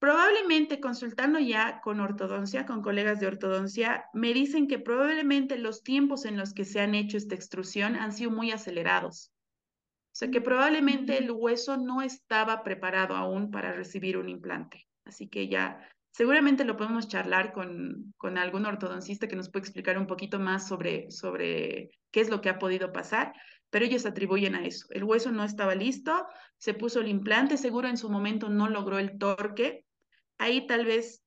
Probablemente consultando ya con ortodoncia, con colegas de ortodoncia, me dicen que probablemente los tiempos en los que se han hecho esta extrusión han sido muy acelerados. O sea que probablemente el hueso no estaba preparado aún para recibir un implante. Así que ya seguramente lo podemos charlar con, con algún ortodoncista que nos puede explicar un poquito más sobre, sobre qué es lo que ha podido pasar, pero ellos atribuyen a eso. El hueso no estaba listo, se puso el implante, seguro en su momento no logró el torque ahí tal vez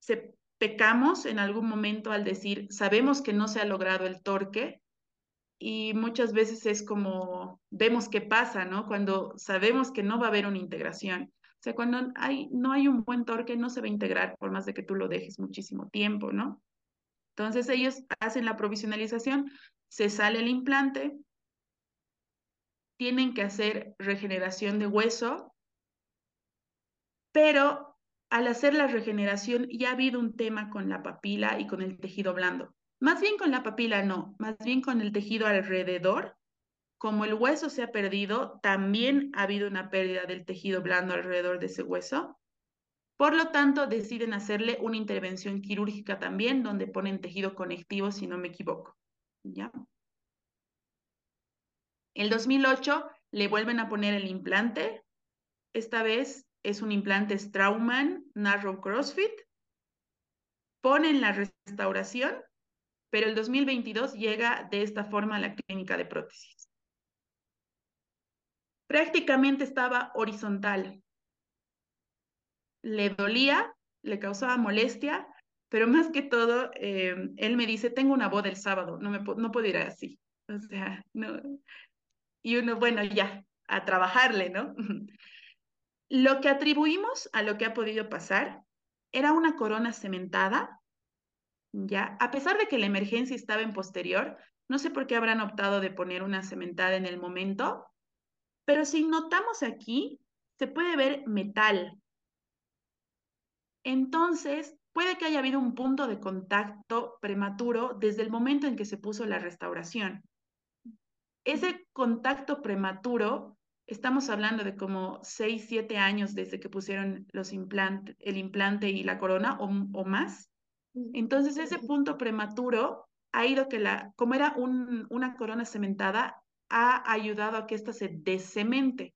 se pecamos en algún momento al decir, sabemos que no se ha logrado el torque y muchas veces es como vemos qué pasa, ¿no? Cuando sabemos que no va a haber una integración. O sea, cuando no hay un buen torque, no se va a integrar por más de que tú lo dejes muchísimo tiempo, ¿no? Entonces ellos hacen la provisionalización, se sale el implante, tienen que hacer regeneración de hueso, pero al hacer la regeneración ya ha habido un tema con la papila y con el tejido blando. Más bien con la papila no, más bien con el tejido alrededor. Como el hueso se ha perdido, también ha habido una pérdida del tejido blando alrededor de ese hueso. Por lo tanto, deciden hacerle una intervención quirúrgica también, donde ponen tejido conectivo, si no me equivoco. ¿Ya? El 2008 le vuelven a poner el implante. Esta vez es un implante Straumann Narrow CrossFit. Ponen la restauración, pero el 2022 llega de esta forma a la clínica de prótesis. Prácticamente estaba horizontal. Le dolía, le causaba molestia, pero más que todo, eh, él me dice, tengo una boda el sábado, no, me, no puedo ir así. O sea, no. Y uno, bueno, ya, a trabajarle, ¿no? Lo que atribuimos a lo que ha podido pasar era una corona cementada, ¿ya? A pesar de que la emergencia estaba en posterior, no sé por qué habrán optado de poner una cementada en el momento, pero si notamos aquí, se puede ver metal. Entonces, puede que haya habido un punto de contacto prematuro desde el momento en que se puso la restauración. Ese contacto prematuro estamos hablando de como 6, 7 años desde que pusieron los el implante y la corona o, o, más. Entonces ese punto prematuro ha ido que la, como era un, una corona cementada, ha ayudado a que ésta se descemente.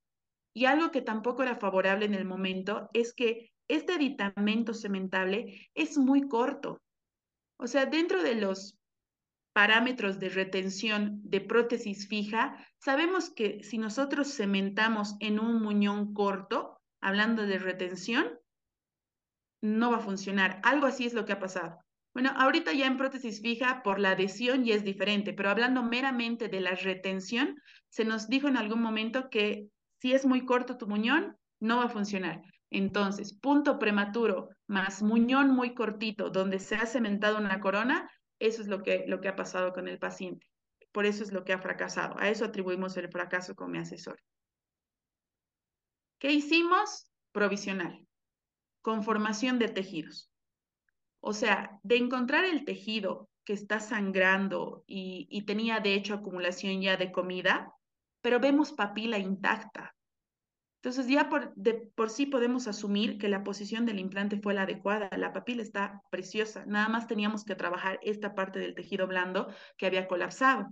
Y algo que tampoco era favorable en el momento es que este aditamento cementable es muy corto. O sea, dentro de los parámetros de retención de prótesis fija, sabemos que si nosotros cementamos en un muñón corto, hablando de retención, no va a funcionar. Algo así es lo que ha pasado. Bueno, ahorita ya en prótesis fija por la adhesión ya es diferente, pero hablando meramente de la retención, se nos dijo en algún momento que si es muy corto tu muñón, no va a funcionar. Entonces, punto prematuro más muñón muy cortito donde se ha cementado una corona, eso es lo que, lo que ha pasado con el paciente. Por eso es lo que ha fracasado. A eso atribuimos el fracaso con mi asesor. ¿Qué hicimos? Provisional. Conformación de tejidos. O sea, de encontrar el tejido que está sangrando y, y tenía de hecho acumulación ya de comida, pero vemos papila intacta, entonces ya por, de, por sí podemos asumir que la posición del implante fue la adecuada. La papila está preciosa. Nada más teníamos que trabajar esta parte del tejido blando que había colapsado.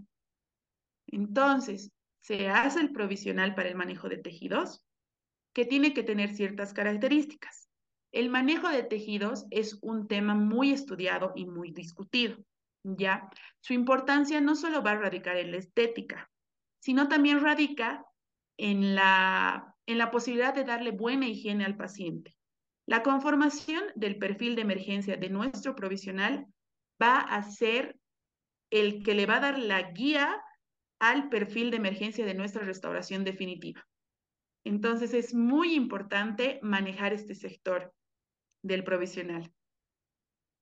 Entonces, se hace el provisional para el manejo de tejidos que tiene que tener ciertas características. El manejo de tejidos es un tema muy estudiado y muy discutido. ¿ya? Su importancia no solo va a radicar en la estética, sino también radica en la en la posibilidad de darle buena higiene al paciente. La conformación del perfil de emergencia de nuestro provisional va a ser el que le va a dar la guía al perfil de emergencia de nuestra restauración definitiva. Entonces es muy importante manejar este sector del provisional.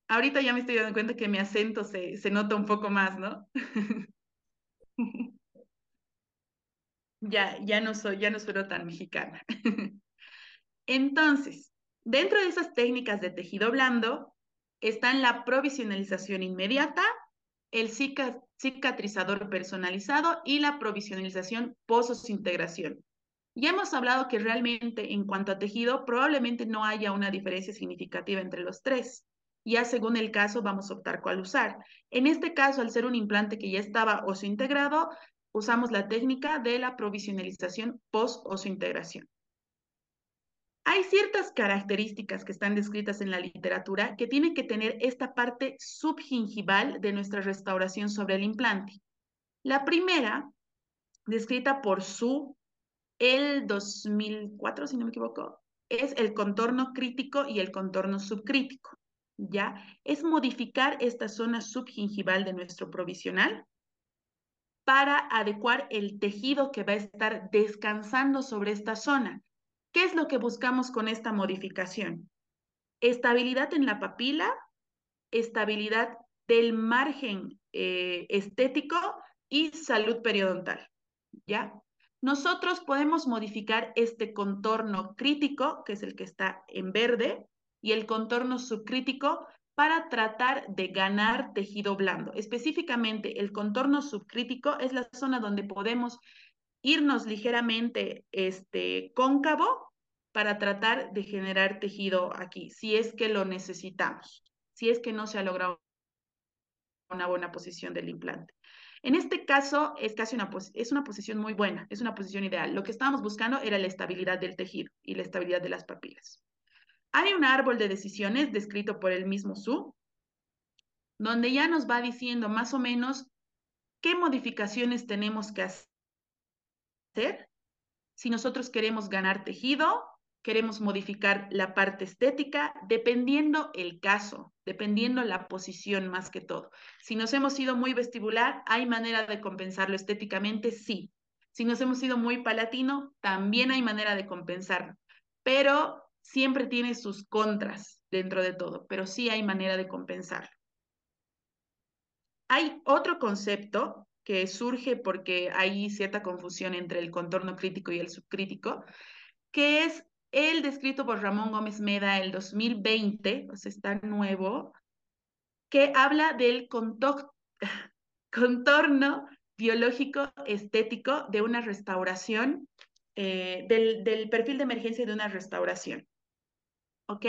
Ahorita ya me estoy dando cuenta que mi acento se, se nota un poco más, ¿no? ya, ya no soy, ya no tan mexicana. Entonces, dentro de esas técnicas de tejido blando están la provisionalización inmediata, el cicatrizador personalizado y la provisionalización post-integración. Ya hemos hablado que realmente en cuanto a tejido probablemente no haya una diferencia significativa entre los tres. Ya según el caso vamos a optar cuál usar. En este caso, al ser un implante que ya estaba oso integrado, usamos la técnica de la provisionalización post-oso-integración. Hay ciertas características que están descritas en la literatura que tienen que tener esta parte subgingival de nuestra restauración sobre el implante. La primera, descrita por Su el 2004, si no me equivoco, es el contorno crítico y el contorno subcrítico. ¿Ya? Es modificar esta zona subgingival de nuestro provisional para adecuar el tejido que va a estar descansando sobre esta zona. ¿Qué es lo que buscamos con esta modificación? Estabilidad en la papila, estabilidad del margen eh, estético y salud periodontal. ¿Ya? Nosotros podemos modificar este contorno crítico, que es el que está en verde, y el contorno subcrítico para tratar de ganar tejido blando. Específicamente, el contorno subcrítico es la zona donde podemos irnos ligeramente este, cóncavo para tratar de generar tejido aquí, si es que lo necesitamos, si es que no se ha logrado una buena posición del implante. En este caso es casi una, es una posición muy buena, es una posición ideal. Lo que estábamos buscando era la estabilidad del tejido y la estabilidad de las papilas. Hay un árbol de decisiones descrito por el mismo Su, donde ya nos va diciendo más o menos qué modificaciones tenemos que hacer si nosotros queremos ganar tejido, queremos modificar la parte estética, dependiendo el caso, dependiendo la posición más que todo. Si nos hemos ido muy vestibular, ¿hay manera de compensarlo estéticamente? Sí. Si nos hemos ido muy palatino, también hay manera de compensarlo. Pero siempre tiene sus contras dentro de todo, pero sí hay manera de compensarlo. Hay otro concepto que surge porque hay cierta confusión entre el contorno crítico y el subcrítico, que es el descrito por Ramón Gómez Meda el 2020, o sea, está nuevo, que habla del contorno biológico estético de una restauración, eh, del, del perfil de emergencia de una restauración. ¿Ok?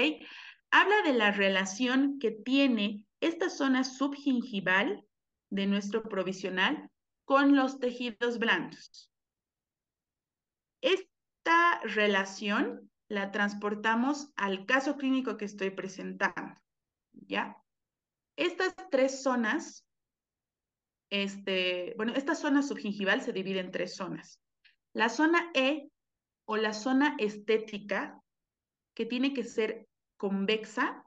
Habla de la relación que tiene esta zona subgingival de nuestro provisional con los tejidos blandos. Esta relación la transportamos al caso clínico que estoy presentando, ¿ya? Estas tres zonas, este, bueno, esta zona subgingival se divide en tres zonas. La zona E o la zona estética, que tiene que ser convexa,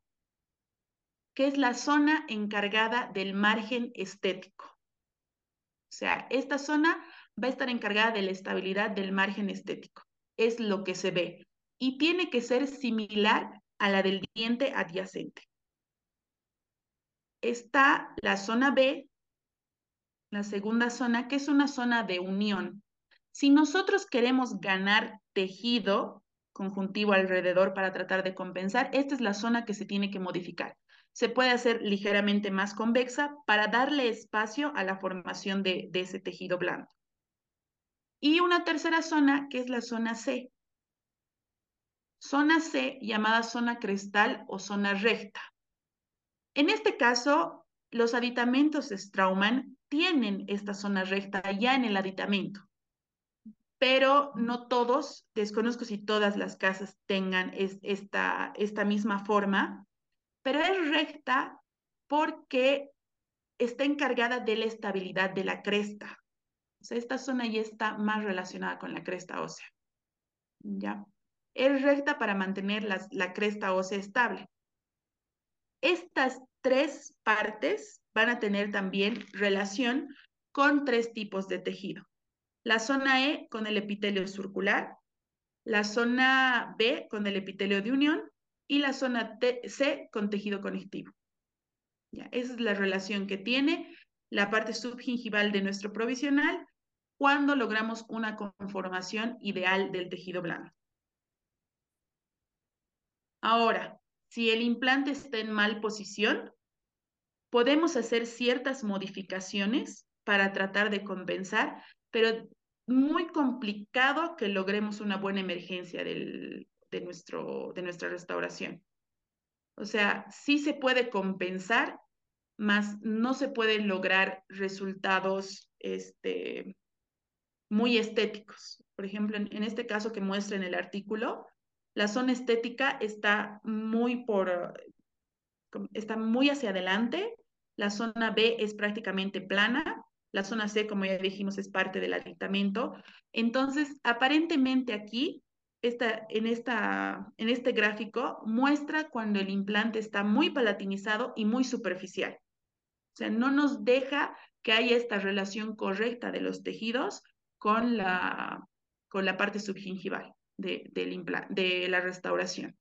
que es la zona encargada del margen estético. O sea, esta zona va a estar encargada de la estabilidad del margen estético. Es lo que se ve y tiene que ser similar a la del diente adyacente. Está la zona B, la segunda zona, que es una zona de unión. Si nosotros queremos ganar tejido conjuntivo alrededor para tratar de compensar, esta es la zona que se tiene que modificar. Se puede hacer ligeramente más convexa para darle espacio a la formación de, ese tejido blando. Y una tercera zona, que es la zona C, zona C llamada zona crestal o zona recta. En este caso, los aditamentos Straumann tienen esta zona recta ya en el aditamento, pero no todos, desconozco si todas las casas tengan esta, esta misma forma, pero es recta porque está encargada de la estabilidad de la cresta. O sea, esta zona ya está más relacionada con la cresta ósea. ¿Ya? es recta para mantener la cresta ósea estable. Estas tres partes van a tener también relación con tres tipos de tejido. La zona E con el epitelio circular, la zona B con el epitelio de unión y la zona C con tejido conectivo. Esa es la relación que tiene la parte subgingival de nuestro provisional cuando logramos una conformación ideal del tejido blando. Ahora, si el implante está en mal posición, podemos hacer ciertas modificaciones para tratar de compensar, pero muy complicado que logremos una buena emergencia de, nuestro, de nuestra restauración. O sea, sí se puede compensar, mas no se pueden lograr resultados este, muy estéticos. Por ejemplo, en, este caso que muestra en el artículo, la zona estética está muy por, está muy hacia adelante. La zona B es prácticamente plana. La zona C, como ya dijimos, es parte del aditamento. Entonces, aparentemente aquí, esta, en, esta, en este gráfico, muestra cuando el implante está muy palatinizado y muy superficial. O sea, no nos deja que haya esta relación correcta de los tejidos con la, con la parte subgingival de, del de la restauración.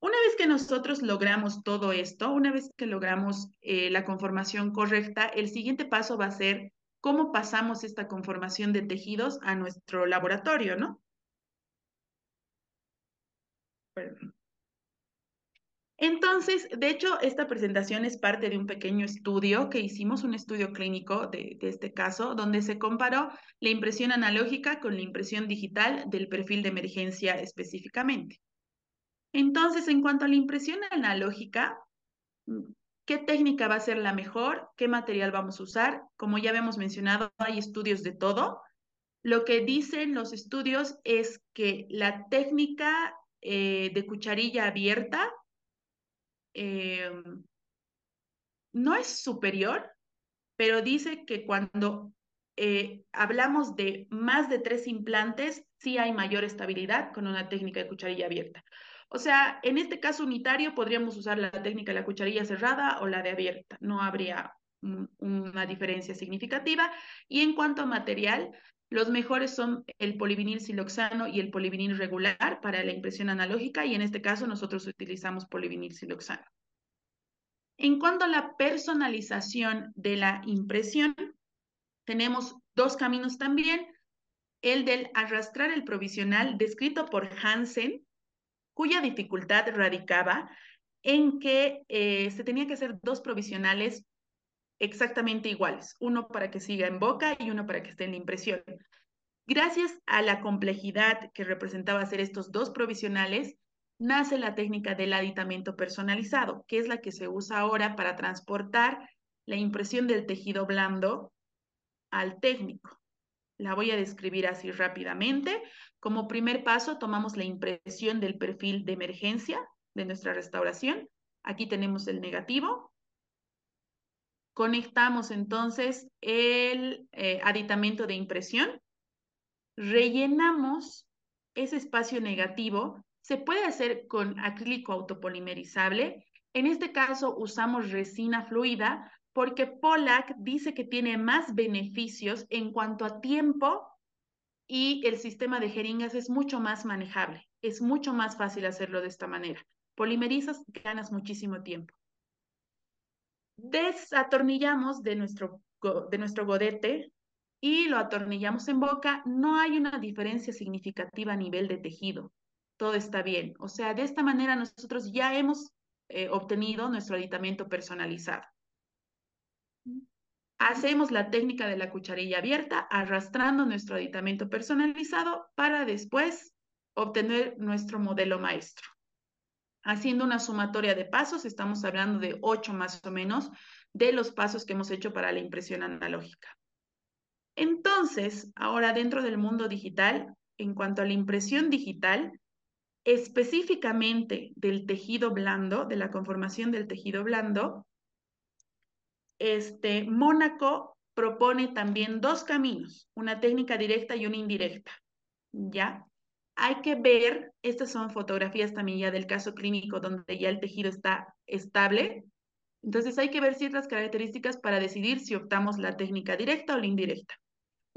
Una vez que nosotros logramos todo esto, una vez que logramos eh, la conformación correcta, el siguiente paso va a ser cómo pasamos esta conformación de tejidos a nuestro laboratorio, ¿no? Entonces, de hecho, esta presentación es parte de un pequeño estudio que hicimos, un estudio clínico de, de, este caso, donde se comparó la impresión analógica con la impresión digital del perfil de emergencia específicamente. Entonces, en cuanto a la impresión analógica, ¿qué técnica va a ser la mejor? ¿Qué material vamos a usar? Como ya habíamos mencionado, hay estudios de todo. Lo que dicen los estudios es que la técnica eh, de cucharilla abierta eh, no es superior, pero dice que cuando eh, hablamos de más de tres implantes, sí hay mayor estabilidad con una técnica de cucharilla abierta. O sea, en este caso unitario podríamos usar la técnica de la cucharilla cerrada o la de abierta. No habría una diferencia significativa. Y en cuanto a material, los mejores son el polivinil siloxano y el polivinil regular para la impresión analógica y en este caso nosotros utilizamos polivinil siloxano. En cuanto a la personalización de la impresión, tenemos dos caminos también. El del arrastrar el provisional descrito por Hansen, cuya dificultad radicaba en que eh, se tenía que hacer dos provisionales exactamente iguales, uno para que siga en boca y uno para que esté en la impresión. Gracias a la complejidad que representaba hacer estos dos provisionales, nace la técnica del aditamiento personalizado, que es la que se usa ahora para transportar la impresión del tejido blando al técnico. La voy a describir así rápidamente. Como primer paso, tomamos la impresión del perfil de emergencia de nuestra restauración. Aquí tenemos el negativo, Conectamos entonces el eh, aditamento de impresión, rellenamos ese espacio negativo. Se puede hacer con acrílico autopolimerizable. En este caso usamos resina fluida porque Pollack dice que tiene más beneficios en cuanto a tiempo y el sistema de jeringas es mucho más manejable. Es mucho más fácil hacerlo de esta manera. Polimerizas, ganas muchísimo tiempo desatornillamos de nuestro, de nuestro godete y lo atornillamos en boca, no hay una diferencia significativa a nivel de tejido. Todo está bien. O sea, de esta manera nosotros ya hemos eh, obtenido nuestro aditamiento personalizado. Hacemos la técnica de la cucharilla abierta, arrastrando nuestro aditamento personalizado para después obtener nuestro modelo maestro. Haciendo una sumatoria de pasos, estamos hablando de ocho más o menos de los pasos que hemos hecho para la impresión analógica. Entonces, ahora dentro del mundo digital, en cuanto a la impresión digital, específicamente del tejido blando, de la conformación del tejido blando, este, Mónaco propone también dos caminos, una técnica directa y una indirecta. ¿Ya? hay que ver, estas son fotografías también ya del caso clínico donde ya el tejido está estable. Entonces hay que ver ciertas características para decidir si optamos la técnica directa o la indirecta.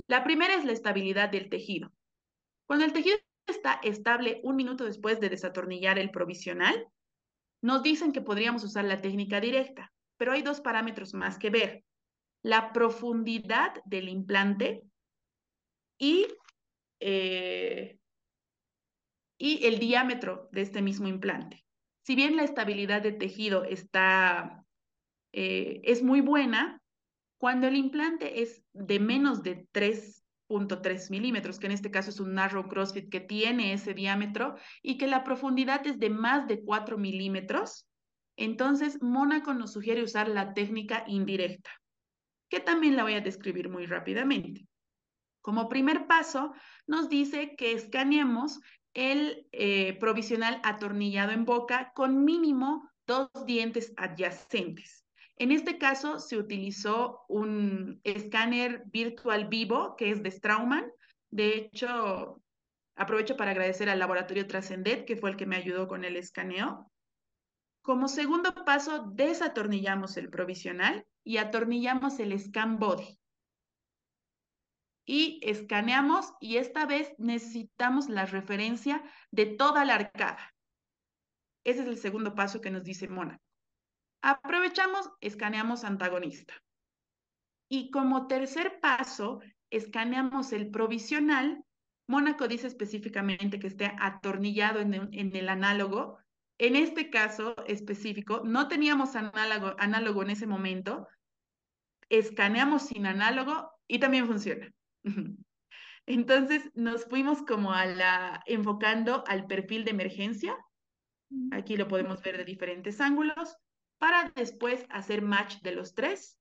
La primera es la estabilidad del tejido. Cuando el tejido está estable un minuto después de desatornillar el provisional, nos dicen que podríamos usar la técnica directa, pero hay dos parámetros más que ver. La profundidad del implante y eh, y el diámetro de este mismo implante. Si bien la estabilidad de tejido está, eh, es muy buena, cuando el implante es de menos de 3.3 milímetros, que en este caso es un narrow crossfit que tiene ese diámetro, y que la profundidad es de más de 4 milímetros, entonces Mónaco nos sugiere usar la técnica indirecta, que también la voy a describir muy rápidamente. Como primer paso, nos dice que escaneemos el eh, provisional atornillado en boca con mínimo dos dientes adyacentes. En este caso se utilizó un escáner virtual vivo que es de Straumann. De hecho, aprovecho para agradecer al laboratorio Trascendet, que fue el que me ayudó con el escaneo. Como segundo paso, desatornillamos el provisional y atornillamos el scan body y escaneamos y esta vez necesitamos la referencia de toda la arcada. Ese es el segundo paso que nos dice Mónaco. Aprovechamos, escaneamos antagonista. Y como tercer paso, escaneamos el provisional. Mónaco dice específicamente que esté atornillado en el análogo, En este caso específico, no teníamos análogo, análogo en ese momento, escaneamos sin análogo y también funciona. Entonces nos fuimos como a la, enfocando al perfil de emergencia. Aquí lo podemos ver de diferentes ángulos para después hacer match de los tres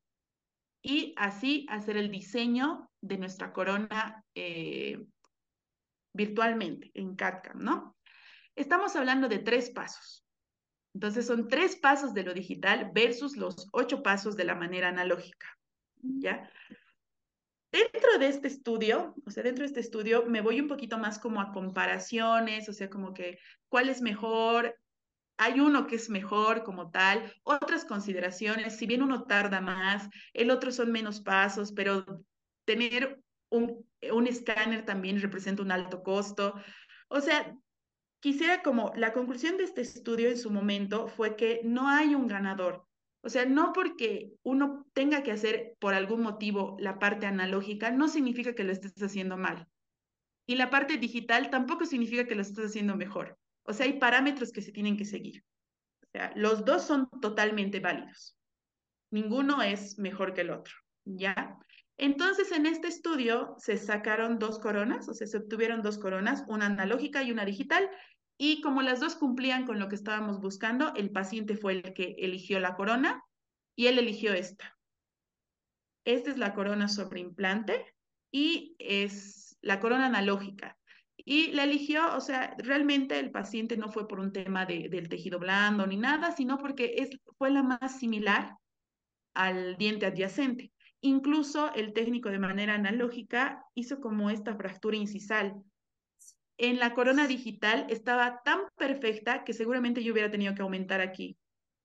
y así hacer el diseño de nuestra corona eh, virtualmente en CAD-CAM, ¿no? Estamos hablando de tres pasos. Entonces son tres pasos de lo digital versus los ocho pasos de la manera analógica, ¿ya? Dentro de este estudio, o sea, dentro de este estudio me voy un poquito más como a comparaciones, o sea, como que cuál es mejor, hay uno que es mejor como tal, otras consideraciones, si bien uno tarda más, el otro son menos pasos, pero tener un, un escáner también representa un alto costo. O sea, quisiera como la conclusión de este estudio en su momento fue que no hay un ganador. O sea, no porque uno tenga que hacer por algún motivo la parte analógica, no significa que lo estés haciendo mal. Y la parte digital tampoco significa que lo estés haciendo mejor. O sea, hay parámetros que se tienen que seguir. O sea, los dos son totalmente válidos. Ninguno es mejor que el otro, ¿ya? Entonces, en este estudio se sacaron dos coronas, o sea, se obtuvieron dos coronas, una analógica y una digital, y como las dos cumplían con lo que estábamos buscando, el paciente fue el que eligió la corona y él eligió esta. Esta es la corona sobre implante y es la corona analógica. Y la eligió, o sea, realmente el paciente no fue por un tema de, del tejido blando ni nada, sino porque es, fue la más similar al diente adyacente. Incluso el técnico de manera analógica hizo como esta fractura incisal. En la corona digital estaba tan perfecta que seguramente yo hubiera tenido que aumentar aquí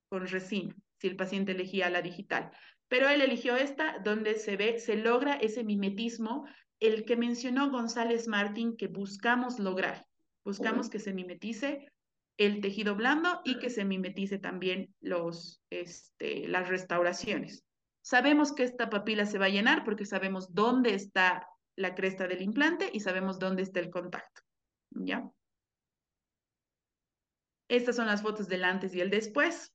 con resina si el paciente elegía la digital. Pero él eligió esta donde se ve, se logra ese mimetismo el que mencionó González Martín que buscamos lograr. Buscamos que se mimetice el tejido blando y que se mimetice también los, este, las restauraciones. Sabemos que esta papila se va a llenar porque sabemos dónde está la cresta del implante y sabemos dónde está el contacto. ¿Ya? Estas son las fotos del antes y el después.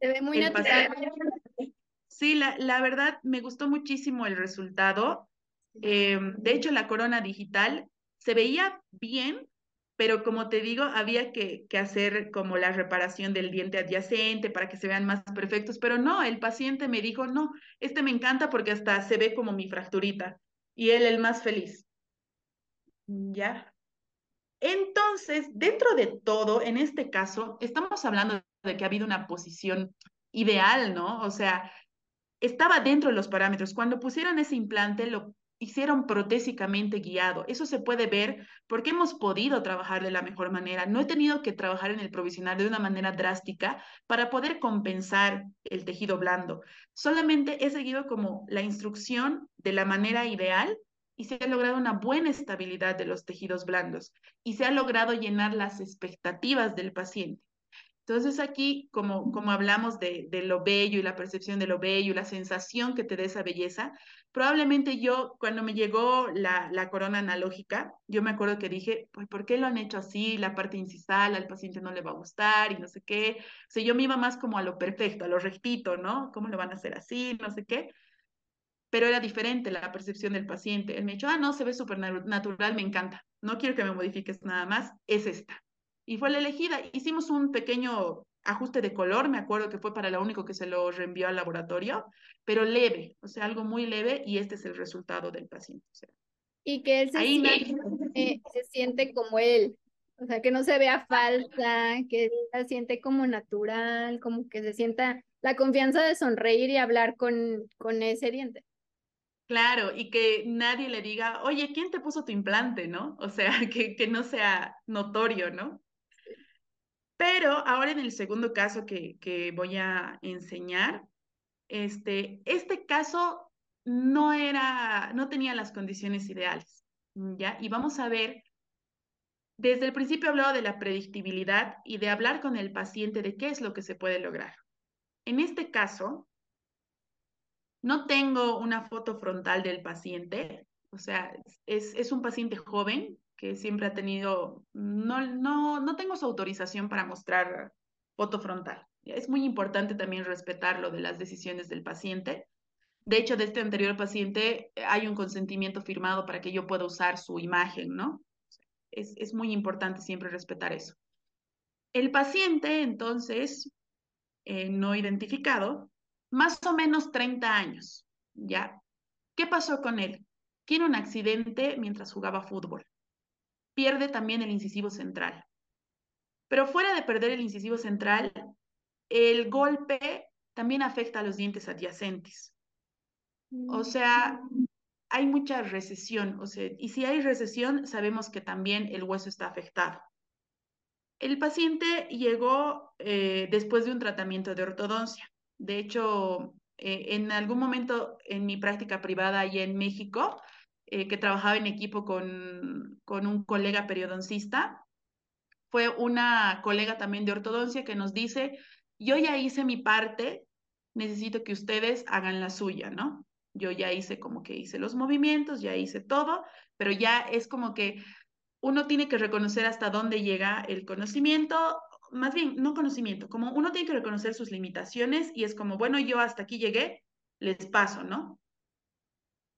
Se ve muy natural. Sí, la, la verdad me gustó muchísimo el resultado. Em, de hecho, la corona digital se veía bien, pero como te digo, había que, hacer como la reparación del diente adyacente para que se vean más perfectos, pero no, el paciente me dijo, no, este me encanta porque hasta se ve como mi fracturita y él el más feliz. Ya. Entonces, dentro de todo, en este caso, estamos hablando de que ha habido una posición ideal, ¿no? O sea, estaba dentro de los parámetros. Cuando pusieron ese implante, lo hicieron protésicamente guiado. Eso se puede ver porque hemos podido trabajar de la mejor manera. No he tenido que trabajar en el provisional de una manera drástica para poder compensar el tejido blando. Solamente he seguido como la instrucción de la manera ideal y se ha logrado una buena estabilidad de los tejidos blandos y se ha logrado llenar las expectativas del paciente. Entonces aquí, como, como hablamos de, lo bello y la percepción de lo bello, la sensación que te da esa belleza, probablemente yo, cuando me llegó la, la corona analógica, yo me acuerdo que dije, pues, ¿por qué lo han hecho así? La parte incisal, al paciente no le va a gustar y no sé qué. O sea, yo me iba más como a lo perfecto, a lo rectito, ¿no? ¿Cómo lo van a hacer así? No sé qué. Pero era diferente la percepción del paciente. Él me dijo, ah, no, se ve súper natural, me encanta. No quiero que me modifiques nada más, es esta y fue la elegida. Hicimos un pequeño ajuste de color, me acuerdo que fue para lo único que se lo reenvió al laboratorio, pero leve, o sea, algo muy leve y este es el resultado del paciente. y que él se, siente, eh, se siente como él, o sea, que no se vea falsa, que se siente como natural, como que se sienta la confianza de sonreír y hablar con, con ese diente. Claro, y que nadie le diga, oye, ¿quién te puso tu implante, no? O sea, que, que no sea notorio, ¿no? Pero ahora en el segundo caso que, voy a enseñar, este, este caso no era, no tenía las condiciones ideales, ¿ya? Y vamos a ver, desde el principio he hablado de la predictibilidad y de hablar con el paciente de qué es lo que se puede lograr. En este caso, no tengo una foto frontal del paciente, o sea, es un paciente joven que siempre ha tenido, no, no, no tengo su autorización para mostrar foto frontal. Es muy importante también respetar lo de las decisiones del paciente. De hecho, de este anterior paciente hay un consentimiento firmado para que yo pueda usar su imagen, ¿no? Es, es muy importante siempre respetar eso. El paciente, entonces, eh, no identificado, más o menos 30 años, ¿ya? ¿Qué pasó con él? Tiene un accidente mientras jugaba fútbol. Pierde también el incisivo central. Pero fuera de perder el incisivo central, el golpe también afecta a los dientes adyacentes. O mm. sea, hay mucha recesión, o sea, y si hay recesión, sabemos que también el hueso está afectado. El paciente llegó eh, después de un tratamiento de ortodoncia. De hecho, eh, en algún momento en mi práctica privada allá en México, eh, que trabajaba en equipo con, con un colega periodoncista, fue una colega también de ortodoncia que nos dice, yo ya hice mi parte, necesito que ustedes hagan la suya, ¿no? Yo ya hice como que hice los movimientos, ya hice todo, pero ya es como que uno tiene que reconocer hasta dónde llega el conocimiento, más bien, no conocimiento, como uno tiene que reconocer sus limitaciones y es como, bueno, yo hasta aquí llegué, les paso, ¿no?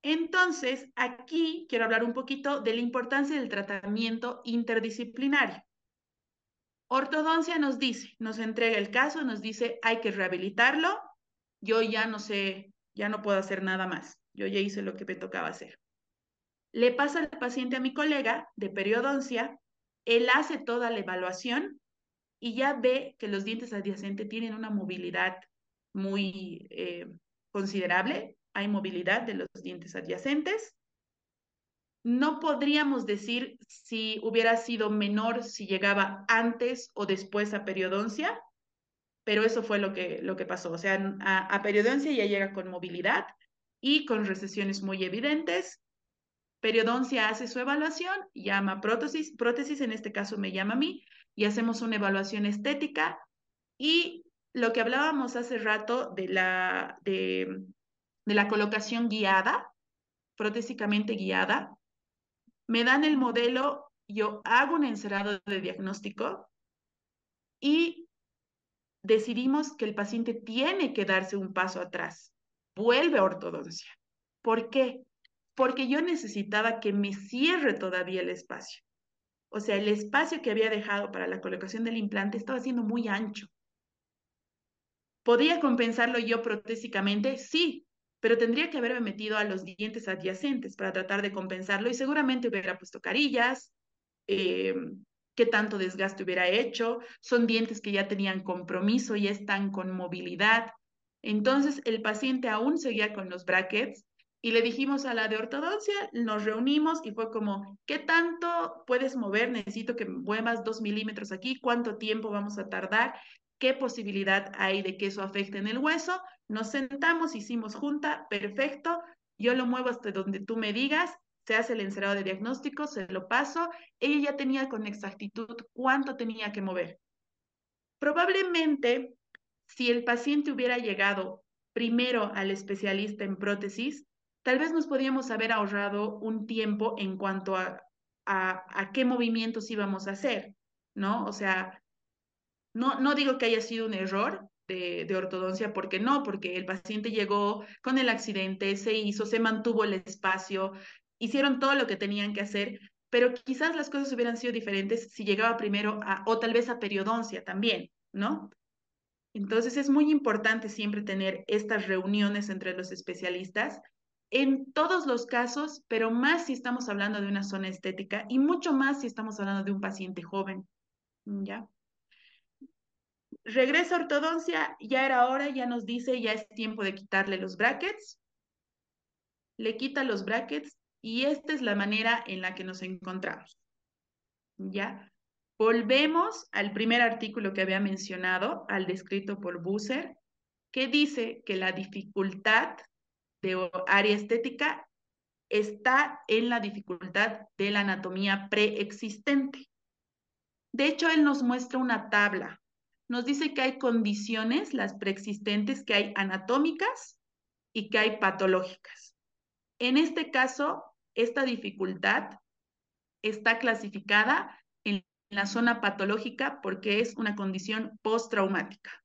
Entonces, aquí quiero hablar un poquito de la importancia del tratamiento interdisciplinario. Ortodoncia nos dice, nos entrega el caso, nos dice, hay que rehabilitarlo, yo ya no sé, ya no puedo hacer nada más, yo ya hice lo que me tocaba hacer. Le pasa al paciente a mi colega de periodoncia, él hace toda la evaluación y ya ve que los dientes adyacentes tienen una movilidad muy eh, considerable, hay movilidad de los dientes adyacentes. No podríamos decir si hubiera sido menor si llegaba antes o después a periodoncia, pero eso fue lo que, lo que pasó. O sea, a, periodoncia ya llega con movilidad y con recesiones muy evidentes Periodoncia hace su evaluación, llama prótesis, prótesis en este caso me llama a mí, y hacemos una evaluación estética. Y lo que hablábamos hace rato de la, de, de la colocación guiada, protésicamente guiada, me dan el modelo, yo hago un encerado de diagnóstico y decidimos que el paciente tiene que darse un paso atrás, vuelve a ortodoncia. ¿Por qué? porque yo necesitaba que me cierre todavía el espacio. O sea, el espacio que había dejado para la colocación del implante estaba siendo muy ancho. ¿Podría compensarlo yo protésicamente? Sí, pero tendría que haberme metido a los dientes adyacentes para tratar de compensarlo y seguramente hubiera puesto carillas, eh, qué tanto desgaste hubiera hecho, son dientes que ya tenían compromiso y están con movilidad. Entonces el paciente aún seguía con los brackets, y le dijimos a la de ortodoncia, nos reunimos y fue como, ¿qué tanto puedes mover? Necesito que muevas dos milímetros aquí, ¿cuánto tiempo vamos a tardar? ¿Qué posibilidad hay de que eso afecte en el hueso? Nos sentamos, hicimos junta, perfecto, yo lo muevo hasta donde tú me digas, se hace el encerado de diagnóstico, se lo paso, ella ya tenía con exactitud cuánto tenía que mover. Probablemente, si el paciente hubiera llegado primero al especialista en prótesis, tal vez nos podíamos haber ahorrado un tiempo en cuanto a, a, qué movimientos íbamos a hacer, ¿no? O sea, no, no digo que haya sido un error de, de, ortodoncia, porque no, porque el paciente llegó con el accidente, se hizo, se mantuvo el espacio, hicieron todo lo que tenían que hacer, pero quizás las cosas hubieran sido diferentes si llegaba primero a, o tal vez a periodoncia también, ¿no? Entonces es muy importante siempre tener estas reuniones entre los especialistas en todos los casos, pero más si estamos hablando de una zona estética y mucho más si estamos hablando de un paciente joven. ¿Ya? Regresa ortodoncia, ya era hora, ya nos dice, ya es tiempo de quitarle los brackets. Le quita los brackets y esta es la manera en la que nos encontramos. ¿Ya? Volvemos al primer artículo que había mencionado, al descrito por Busser, que dice que la dificultad de área estética está en la dificultad de la anatomía preexistente. De hecho, él nos muestra una tabla. Nos dice que hay condiciones, las preexistentes, que hay anatómicas y que hay patológicas. En este caso, esta dificultad está clasificada en la zona patológica porque es una condición postraumática.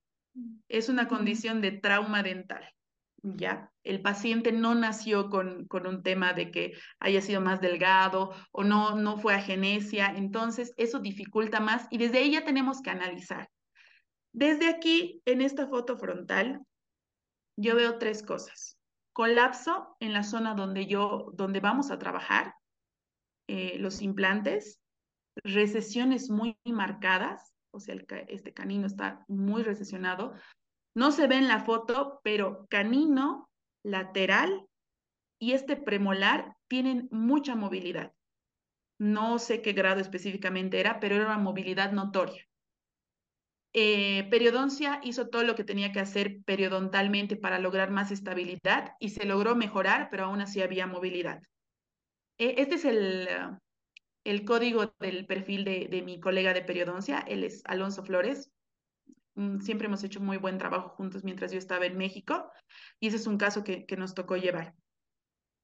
Es una condición de trauma dental. ¿ya? El paciente no nació con, con, un tema de que haya sido más delgado o no, no fue agenesia, entonces eso dificulta más y desde ahí ya tenemos que analizar. Desde aquí, en esta foto frontal, yo veo tres cosas. Colapso en la zona donde yo, donde vamos a trabajar, eh, los implantes, recesiones muy marcadas, o sea, este canino está muy recesionado. No se ve en la foto, pero canino, lateral y este premolar tienen mucha movilidad. No sé qué grado específicamente era, pero era una movilidad notoria. Eh, periodoncia hizo todo lo que tenía que hacer periodontalmente para lograr más estabilidad y se logró mejorar, pero aún así había movilidad. Eh, este es el, el código del perfil de, mi colega de periodoncia, él es Alonso Flores. Mm, siempre hemos hecho muy buen trabajo juntos mientras yo estaba en México y ese es un caso que nos tocó llevar.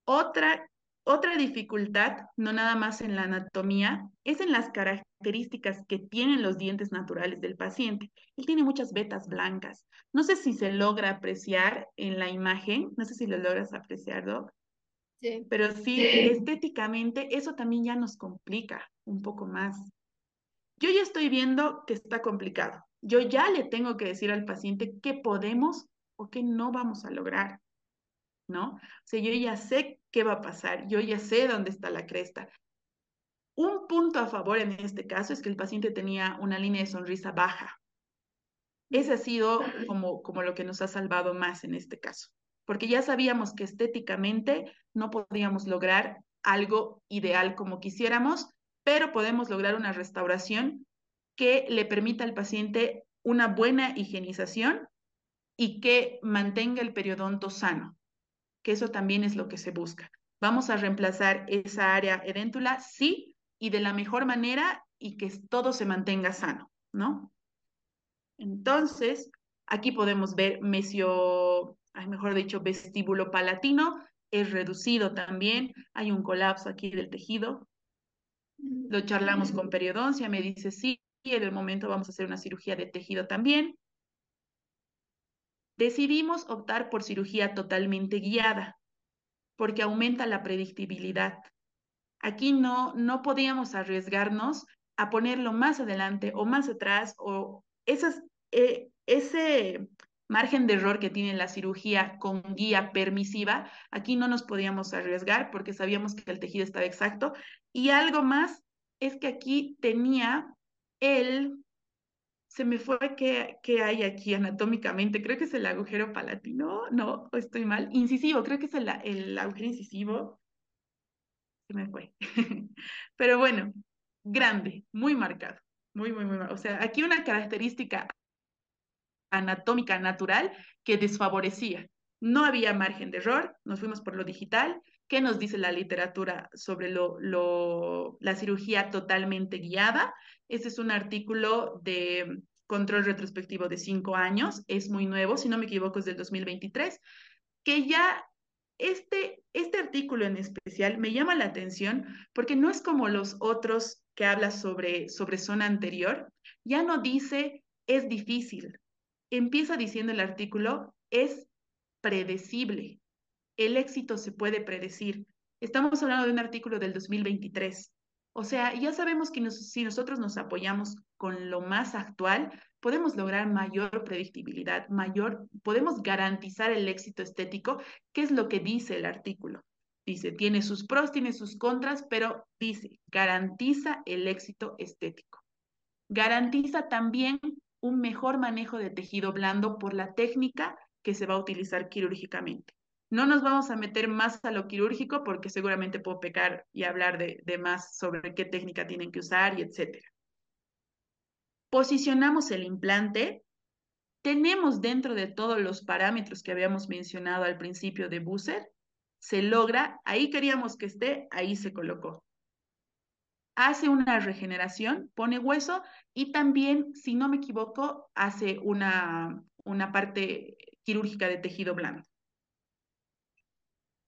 Otra, otra dificultad, no nada más en la anatomía, es en las características que tienen los dientes naturales del paciente. Él tiene muchas vetas blancas. No sé si se logra apreciar en la imagen, no sé si lo logras apreciar, Doc, pero sí, estéticamente eso también ya nos complica un poco más. Yo ya estoy viendo que está complicado. Yo ya le tengo que decir al paciente qué podemos o qué no vamos a lograr, ¿no? O sea, yo ya sé qué va a pasar, yo ya sé dónde está la cresta. Un punto a favor en este caso es que el paciente tenía una línea de sonrisa baja. Ese ha sido como, como lo que nos ha salvado más en este caso porque ya sabíamos que estéticamente no podíamos lograr algo ideal como quisiéramos, pero podemos lograr una restauración que le permita al paciente una buena higienización y que mantenga el periodonto sano, que eso también es lo que se busca. Vamos a reemplazar esa área edéntula, sí, y de la mejor manera y que todo se mantenga sano, ¿no? Entonces, aquí podemos ver mesio mejor dicho, vestíbulo palatino, es reducido también, hay un colapso aquí del tejido. Lo charlamos con periodoncia, me dice sí, en el momento vamos a hacer una cirugía de tejido también. Decidimos optar por cirugía totalmente guiada, porque aumenta la predictibilidad. Aquí no, no podíamos arriesgarnos a ponerlo más adelante o más atrás o esas, eh, ese margen de error que tiene la cirugía con guía permisiva, aquí no nos podíamos arriesgar porque sabíamos que el tejido estaba exacto. Y algo más es que aquí tenía el, se me fue que, que hay aquí anatómicamente, creo que es el agujero palatino, no, estoy mal, incisivo, creo que es el, agujero incisivo. Se me fue. Pero bueno, grande, muy marcado, muy, muy, muy marcado. O sea, aquí una característica anatómica natural que desfavorecía. No había margen de error, nos fuimos por lo digital. ¿Qué nos dice la literatura sobre lo, la cirugía totalmente guiada? Este es un artículo de control retrospectivo de cinco años, es muy nuevo, si no me equivoco es del 2023, que ya este, este artículo en especial me llama la atención porque no es como los otros que habla sobre, sobre zona anterior, ya no dice es difícil, empieza diciendo el artículo, es predecible. El éxito se puede predecir. Estamos hablando de un artículo del 2023. O sea, ya sabemos que si nosotros nos apoyamos con lo más actual, podemos lograr mayor predictibilidad, mayor, podemos garantizar el éxito estético, que es lo que dice el artículo. Dice, tiene sus pros, tiene sus contras, pero dice, garantiza el éxito estético. Garantiza también un mejor manejo de tejido blando por la técnica que se va a utilizar quirúrgicamente. No nos vamos a meter más a lo quirúrgico porque seguramente puedo pecar y hablar de, de más sobre qué técnica tienen que usar y etcétera. Posicionamos el implante. Tenemos dentro de todos los parámetros que habíamos mencionado al principio de Busser, se logra, ahí queríamos que esté, ahí se colocó hace una regeneración, pone hueso y también, si no me equivoco, hace una, una parte quirúrgica de tejido blando.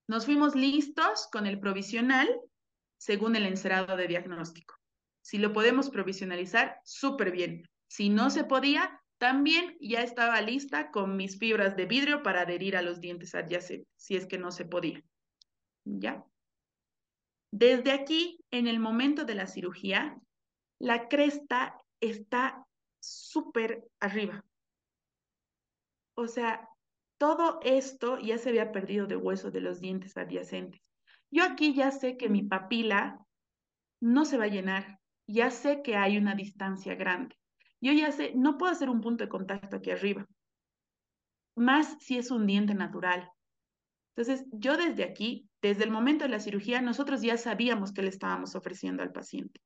Nos fuimos listos con el provisional según el encerado de diagnóstico. Si lo podemos provisionalizar, súper bien. Si no se podía, también ya estaba lista con mis fibras de vidrio para adherir a los dientes adyacentes, si es que no se podía. ¿Ya? Desde aquí, en el momento de la cirugía, la cresta está súper arriba. O sea, todo esto ya se había perdido de hueso de los dientes adyacentes. Yo aquí ya sé que mi papila no se va a llenar, ya sé que hay una distancia grande. Yo ya sé, no puedo hacer un punto de contacto aquí arriba, más si es un diente natural. Entonces, yo desde aquí, desde el momento de la cirugía, nosotros ya sabíamos que le estábamos ofreciendo al paciente.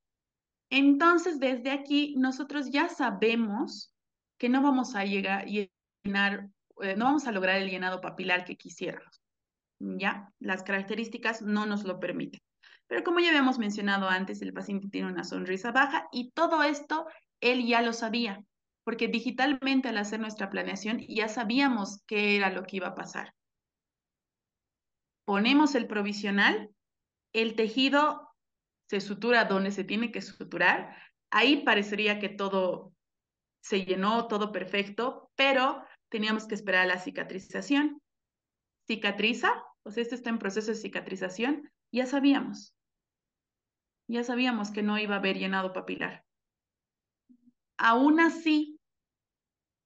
Entonces, desde aquí, nosotros ya sabemos que no vamos a llegar a llenar, eh, no vamos a lograr el llenado papilar que quisiéramos. ¿Ya? Las características no nos lo permiten. Pero como ya habíamos mencionado antes, el paciente tiene una sonrisa baja y todo esto él ya lo sabía, porque digitalmente al hacer nuestra planeación ya sabíamos qué era lo que iba a pasar. Ponemos el provisional, el tejido se sutura donde se tiene que suturar, ahí parecería que todo se llenó, todo perfecto, pero teníamos que esperar a la cicatrización. Cicatriza, pues esto está en proceso de cicatrización, ya sabíamos ya sabíamos que no iba a haber llenado papilar. Aún así,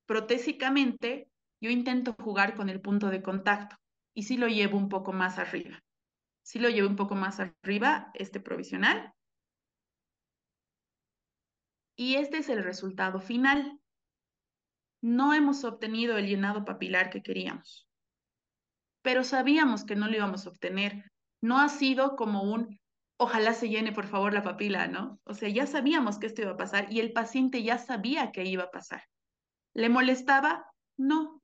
protésicamente, yo intento jugar con el punto de contacto y sí lo llevo un poco más arriba. Sí lo llevo un poco más arriba, este provisional. Y este es el resultado final. No hemos obtenido el llenado papilar que queríamos, pero sabíamos que no lo íbamos a obtener. No ha sido como un ojalá se llene por favor la papila, ¿no? O sea, ya sabíamos que esto iba a pasar y el paciente ya sabía que iba a pasar. ¿Le molestaba? No,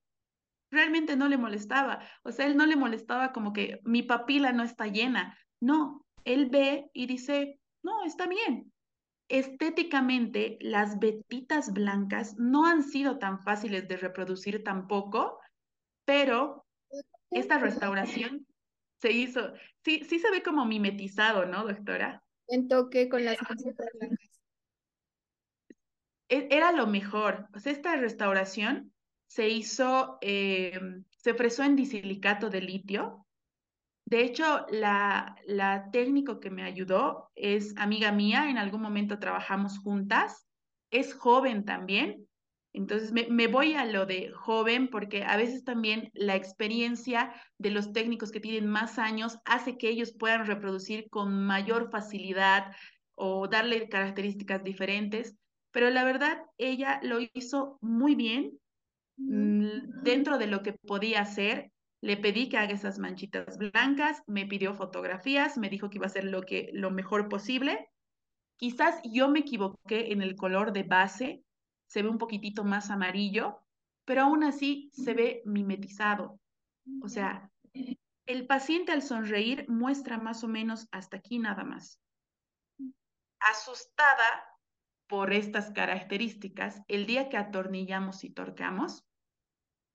realmente no le molestaba. O sea, él no le molestaba como que mi papila no está llena. No, él ve y dice, no, está bien. Estéticamente, las vetitas blancas no han sido tan fáciles de reproducir tampoco, pero esta restauración se hizo, sí, sí se ve como mimetizado, ¿no, doctora? En toque con las manchitas blancas. E, era lo mejor. O sea, esta restauración se hizo, eh, se fresó en disilicato de litio. De hecho, la, la técnico que me ayudó es amiga mía, en algún momento trabajamos juntas, es joven también, entonces me, voy a lo de joven porque a veces también la experiencia de los técnicos que tienen más años hace que ellos puedan reproducir con mayor facilidad o darle características diferentes. Pero la verdad, ella lo hizo muy bien mm, dentro de lo que podía hacer. Le pedí que haga esas manchitas blancas, me pidió fotografías, me dijo que iba a hacer lo, que, lo mejor posible. Quizás yo me equivoqué en el color de base, se ve un poquitito más amarillo, pero aún así se ve mimetizado. O sea, el paciente al sonreír muestra más o menos hasta aquí nada más. Asustada por estas características, el día que atornillamos y torcamos,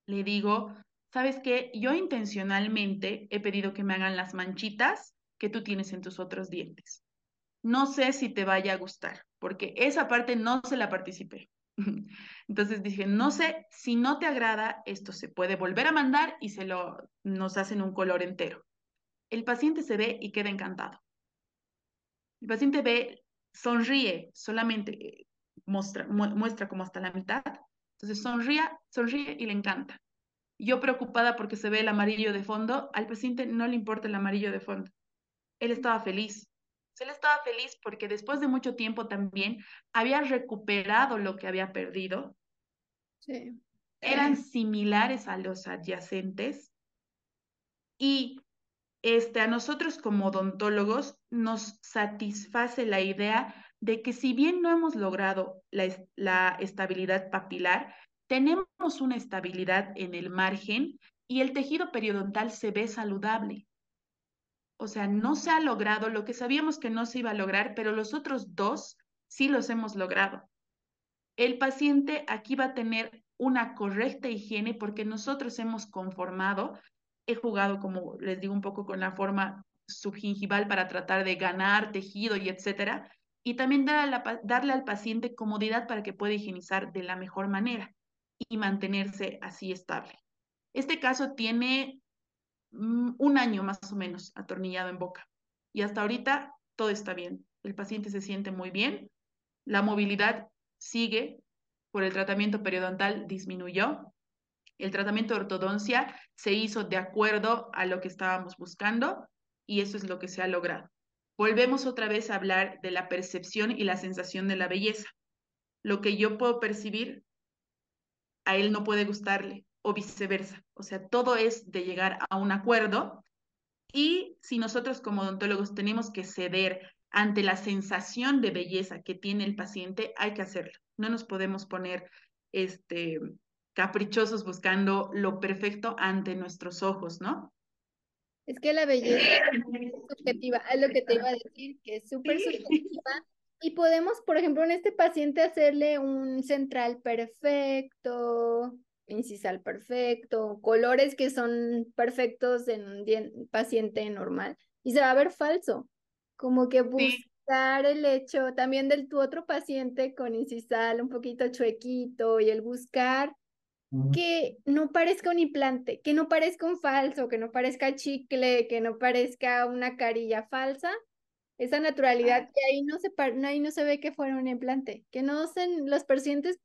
le digo, ¿sabes qué? Yo intencionalmente he pedido que me hagan las manchitas que tú tienes en tus otros dientes. No sé si te vaya a gustar, porque esa parte no se la participé. Entonces dije, no sé, si no te agrada, esto se puede volver a mandar y se lo nos hacen un color entero. El paciente se ve y queda encantado. El paciente ve, sonríe, solamente eh, muestra, muestra como hasta la mitad. Entonces sonríe, sonríe y le encanta. Yo preocupada porque se ve el amarillo de fondo, al paciente no le importa el amarillo de fondo. Él estaba feliz. Él estaba feliz porque después de mucho tiempo también había recuperado lo que había perdido. Sí. Eran similares a los adyacentes y este, a nosotros como odontólogos nos satisface la idea de que si bien no hemos logrado la, la estabilidad papilar, tenemos una estabilidad en el margen y el tejido periodontal se ve saludable. O sea, no se ha logrado lo que sabíamos que no se iba a lograr, pero los otros dos sí los hemos logrado. El paciente aquí va a tener una correcta higiene porque nosotros hemos conformado, he jugado, como les digo, un poco con la forma subgingival para tratar de ganar tejido y etcétera. Y también darle al paciente comodidad para que pueda higienizar de la mejor manera y mantenerse así estable. Este caso tiene mm, un año más o menos atornillado en boca y hasta ahorita todo está bien. El paciente se siente muy bien, la movilidad sigue por el tratamiento periodontal disminuyó, el tratamiento de ortodoncia se hizo de acuerdo a lo que estábamos buscando y eso es lo que se ha logrado. Volvemos otra vez a hablar de la percepción y la sensación de la belleza. Lo que yo puedo percibir, a él no puede gustarle o viceversa. O sea, todo es de llegar a un acuerdo y si nosotros como odontólogos tenemos que ceder ante la sensación de belleza que tiene el paciente, hay que hacerlo. No nos podemos poner este, caprichosos buscando lo perfecto ante nuestros ojos, ¿no? Es que la belleza es subjetiva, es lo que te iba a decir, que es súper subjetiva. Y podemos, por ejemplo, en este paciente hacerle un central perfecto, incisal perfecto, colores que son perfectos en un paciente normal. Y se va a ver falso, como que buscar el hecho también del tu otro paciente con incisal un poquito chuequito y el buscar que no parezca un implante, que no parezca un falso, que no parezca chicle, que no parezca una carilla falsa, esa naturalidad que ahí no se, ahí no se ve que fuera un implante, que no sean los pacientes,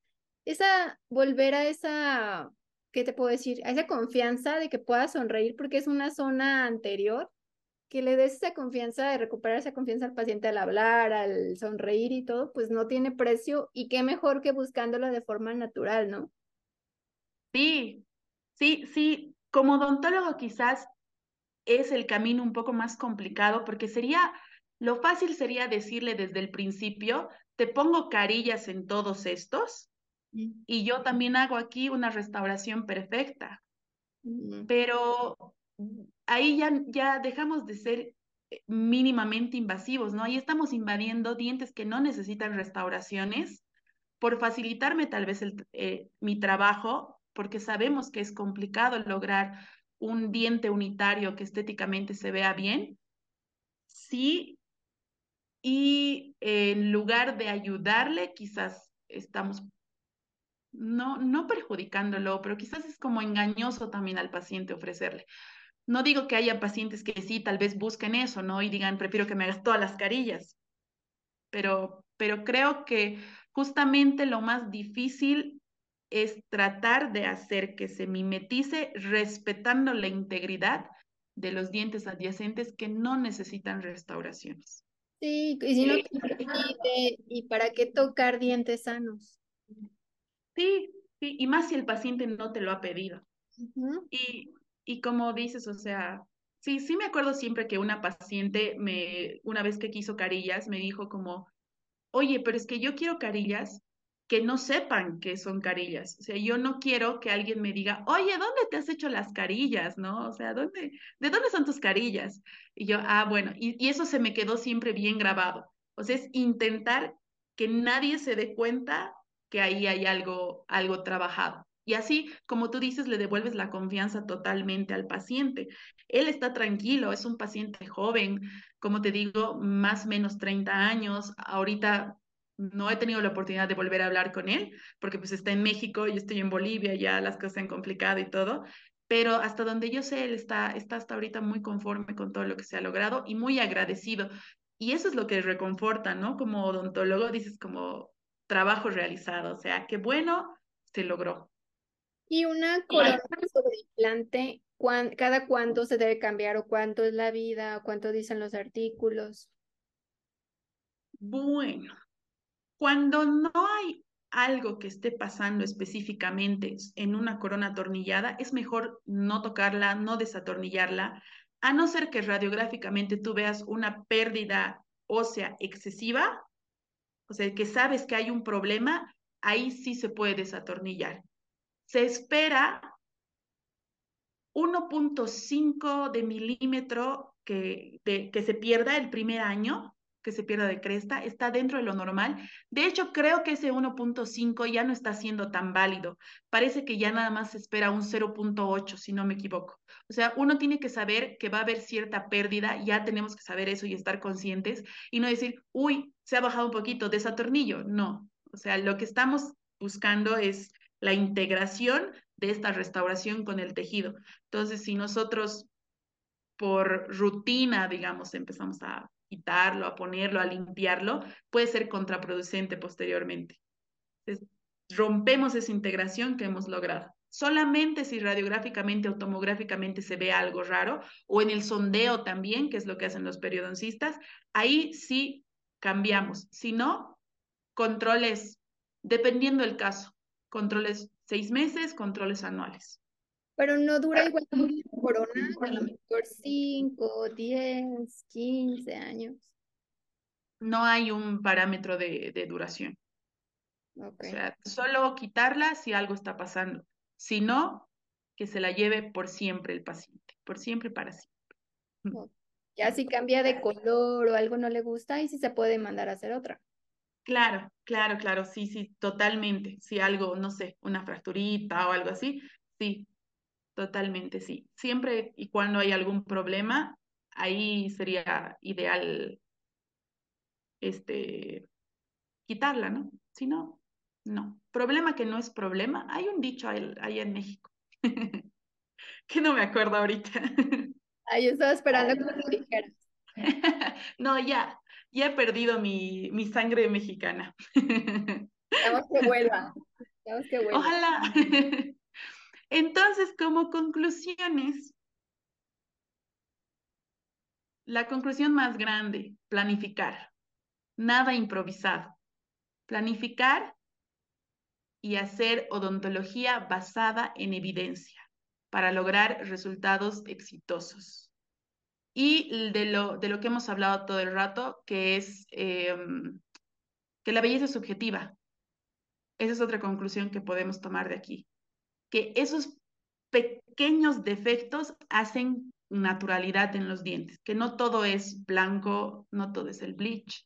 esa, volver a esa, ¿qué te puedo decir? A esa confianza de que pueda sonreír porque es una zona anterior, que le des esa confianza de recuperar esa confianza al paciente al hablar, al sonreír y todo, pues no tiene precio y qué mejor que buscándolo de forma natural, ¿no? Sí, sí, sí. Como odontólogo quizás es el camino un poco más complicado porque sería, lo fácil sería decirle desde el principio, te pongo carillas en todos estos mm. y yo también hago aquí una restauración perfecta. Mm. Pero ahí ya, ya dejamos de ser eh, mínimamente invasivos, ¿no? Ahí estamos invadiendo dientes que no necesitan restauraciones por facilitarme tal vez el, eh, mi trabajo porque sabemos que es complicado lograr un diente unitario que estéticamente se vea bien, sí, y en lugar de ayudarle, quizás estamos no, no perjudicándolo, pero quizás es como engañoso también al paciente ofrecerle. No digo que haya pacientes que sí, tal vez busquen eso, ¿no? Y digan, prefiero que me hagas todas las carillas. Pero, pero creo que justamente lo más difícil es tratar de hacer que se mimetice respetando la integridad de los dientes adyacentes que no necesitan restauraciones. Sí, y si no, ¿y para qué tocar dientes sanos? Sí, sí, y más si el paciente no te lo ha pedido. y, y como dices, o sea, sí, sí me acuerdo siempre que una paciente me, una vez que quiso carillas, me dijo como, oye, pero es que yo quiero carillas que no sepan que son carillas. O sea, yo no quiero que alguien me diga, oye, ¿dónde te has hecho las carillas? ¿No? O sea, ¿dónde, ¿de dónde son tus carillas? Y yo, ah, bueno, y, y eso se me quedó siempre bien grabado. O sea, es intentar que nadie se dé cuenta que ahí hay algo, algo trabajado. Y así, como tú dices, le devuelves la confianza totalmente al paciente. Él está tranquilo, es un paciente joven, como te digo, más o menos 30 años. Ahorita no he tenido la oportunidad de volver a hablar con él, porque pues está en México, yo estoy en Bolivia, ya las cosas se han complicado y todo, pero hasta donde yo sé, él está, está hasta ahorita muy conforme con todo lo que se ha logrado y muy agradecido. Y eso es lo que reconforta, ¿no? Como odontólogo dices como trabajo realizado, o sea, qué bueno, se logró. Y una corona sobre implante, ¿cada cuánto se debe cambiar o cuánto es la vida o cuánto dicen los artículos? Bueno, cuando no hay algo que esté pasando específicamente en una corona atornillada, es mejor no tocarla, no desatornillarla, a no ser que radiográficamente tú veas una pérdida ósea excesiva, o sea, que sabes que hay un problema, ahí sí se puede desatornillar. Se espera 1.5 de milímetro que, que se pierda el primer año que se pierda de cresta, está dentro de lo normal. De hecho, creo que ese 1.5 ya no está siendo tan válido. Parece que ya nada más se espera un 0.8, si no me equivoco. O sea, uno tiene que saber que va a haber cierta pérdida, ya tenemos que saber eso y estar conscientes y no decir, uy, se ha bajado un poquito, desatornillo. No, o sea, lo que estamos buscando es la integración de esta restauración con el tejido. Entonces, si nosotros por rutina, digamos, empezamos a quitarlo, a ponerlo, a limpiarlo, puede ser contraproducente posteriormente. Entonces, rompemos esa integración que hemos logrado. Solamente si radiográficamente o tomográficamente se ve algo raro, o en el sondeo también, que es lo que hacen los periodoncistas, ahí sí cambiamos. Si no, controles, dependiendo del caso, controles seis meses, controles anuales. Pero no dura igual que corona, a lo mejor 5, 10, 15 años. No hay un parámetro de, de duración. Okay. O sea, solo quitarla si algo está pasando. Si no, que se la lleve por siempre el paciente, por siempre y para siempre. Ya si cambia de color o algo no le gusta, y si se puede mandar a hacer otra. Claro, claro, claro, sí, sí, totalmente. Si algo, no sé, una fracturita o algo así, sí, Totalmente, sí. Siempre y cuando hay algún problema, ahí sería ideal este quitarla, ¿no? Si no, no. Problema que no es problema. Hay un dicho ahí, en México que no me acuerdo ahorita. Ay, yo estaba esperando que me dijeras. no, ya, ya he perdido mi, mi sangre mexicana. Que vuelva. que vuelva. Ojalá. Entonces, como conclusiones, la conclusión más grande, planificar. Nada improvisado. Planificar y hacer odontología basada en evidencia para lograr resultados exitosos. Y de lo, de lo que hemos hablado todo el rato, que es em, que la belleza es subjetiva. Esa es otra conclusión que podemos tomar de aquí que esos pequeños defectos hacen naturalidad en los dientes, que no todo es blanco, no todo es el bleach.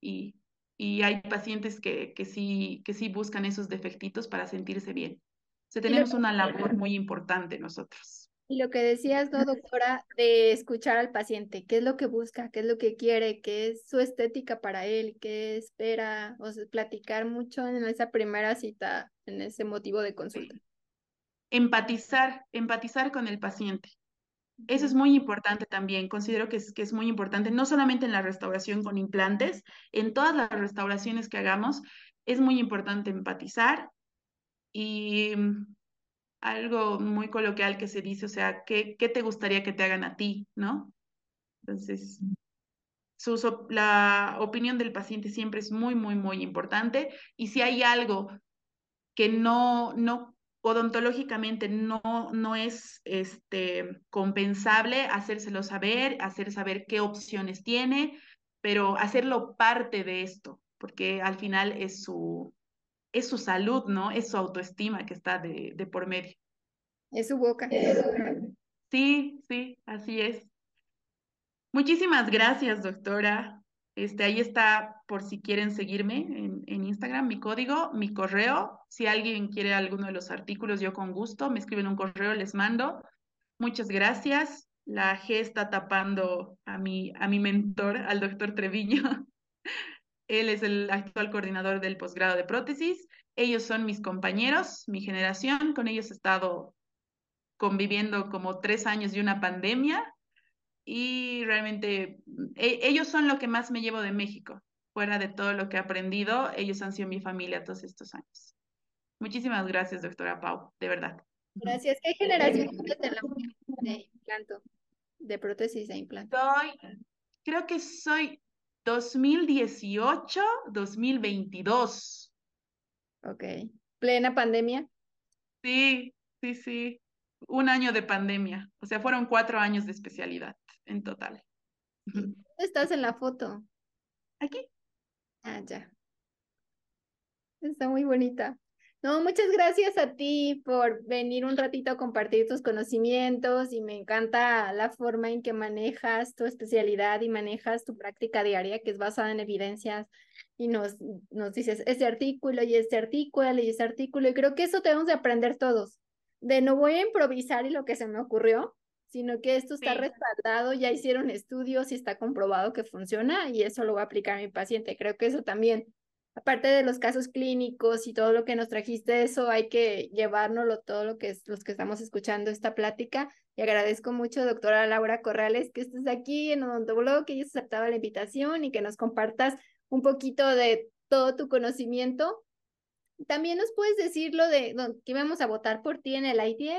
Y, y hay pacientes que, que, sí, que sí buscan esos defectitos para sentirse bien. O sea, tenemos una labor muy importante nosotros. Y lo que decías, ¿no, doctora? De escuchar al paciente, qué es lo que busca, qué es lo que quiere, qué es su estética para él, qué espera, o sea, platicar mucho en esa primera cita, en ese motivo de consulta empatizar, empatizar con el paciente. Eso es muy importante también. Considero que es, que es muy importante, no solamente en la restauración con implantes, en todas las restauraciones que hagamos, es muy importante empatizar y mm, algo muy coloquial que se dice, o sea, ¿qué, qué te gustaría que te hagan a ti? ¿No? Entonces, su, la opinión del paciente siempre es muy, muy, muy importante y si hay algo que no, no odontológicamente no, no es este, compensable hacérselo saber, hacer saber qué opciones tiene, pero hacerlo parte de esto, porque al final es su, es su salud, ¿no? Es su autoestima que está de, de por medio. Es su boca. Sí, sí, así es. Muchísimas gracias, doctora. Este, ahí está por si quieren seguirme en, en, Instagram, mi código, mi correo. Si alguien quiere alguno de los artículos, yo con gusto me escriben un correo, les mando. Muchas gracias. La G está tapando a mi, a mi mentor, al doctor Treviño. Él es el actual coordinador del posgrado de prótesis. Ellos son mis compañeros, mi generación. Con ellos he estado conviviendo como tres años de una pandemia y realmente e, ellos son lo que más me llevo de México. Fuera de todo lo que he aprendido, ellos han sido mi familia todos estos años. Muchísimas gracias, doctora Pau, de verdad. Gracias. ¿Qué generación de la de implanto, de prótesis de implanto? Soy, creo que soy 2018, 2022. Ok. ¿Plena pandemia? Sí, sí, sí. Un año de pandemia. O sea, fueron cuatro años de especialidad en total. ¿Dónde estás en la foto? Aquí. Ah, ya. Está muy bonita. No, muchas gracias a ti por venir un ratito a compartir tus conocimientos y me encanta la forma en que manejas tu especialidad y manejas tu práctica diaria que es basada en evidencias y nos, nos dices ese artículo y este artículo y ese artículo y creo que eso tenemos de aprender todos, de no voy a improvisar y lo que se me ocurrió, sino que esto está respaldado, ya hicieron estudios y está comprobado que funciona y eso lo voy a aplicar a mi paciente. Creo que eso también aparte de los casos clínicos y todo lo que nos trajiste, eso hay que llevárnoslo, todo lo que es los que estamos escuchando esta plática. Y agradezco mucho, doctora Laura Corrales, que estés aquí en Odontoblog, que hayas aceptado la invitación y que nos compartas un poquito de todo tu conocimiento. También nos puedes decir lo de que íbamos a votar por ti en el ITA.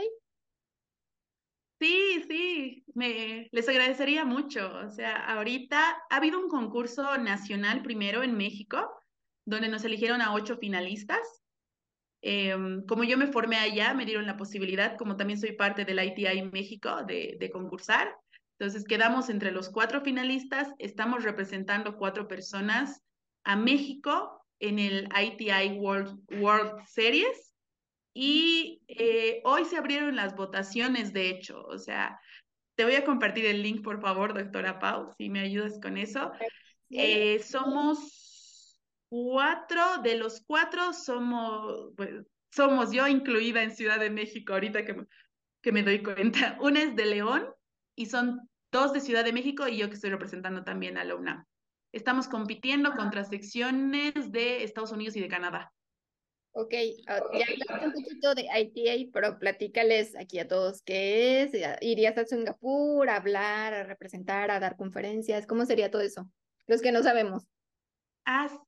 Sí, sí, me, les agradecería mucho. O sea, ahorita ha habido un concurso nacional primero en México donde nos eligieron a ocho finalistas. Em, como yo me formé allá, me dieron la posibilidad, como también soy parte del ITI México, de, de concursar. Entonces quedamos entre los cuatro finalistas, estamos representando cuatro personas a México en el ITI World, World Series y eh, hoy se abrieron las votaciones, de hecho, o sea, te voy a compartir el link, por favor, doctora Pau, si me ayudas con eso. Eh, somos cuatro, de los cuatro somos, somos yo incluida en Ciudad de México, ahorita que, que me doy cuenta. Una es de León y son dos de Ciudad de México y yo que estoy representando también a la UNAM. Estamos compitiendo contra secciones de Estados Unidos y de Canadá. Ok, ah, ya hablaste un poquito de ITA, pero platícales aquí a todos qué es. ¿Irías a Singapur a hablar, a representar, a dar conferencias? ¿Cómo sería todo eso? Los que no sabemos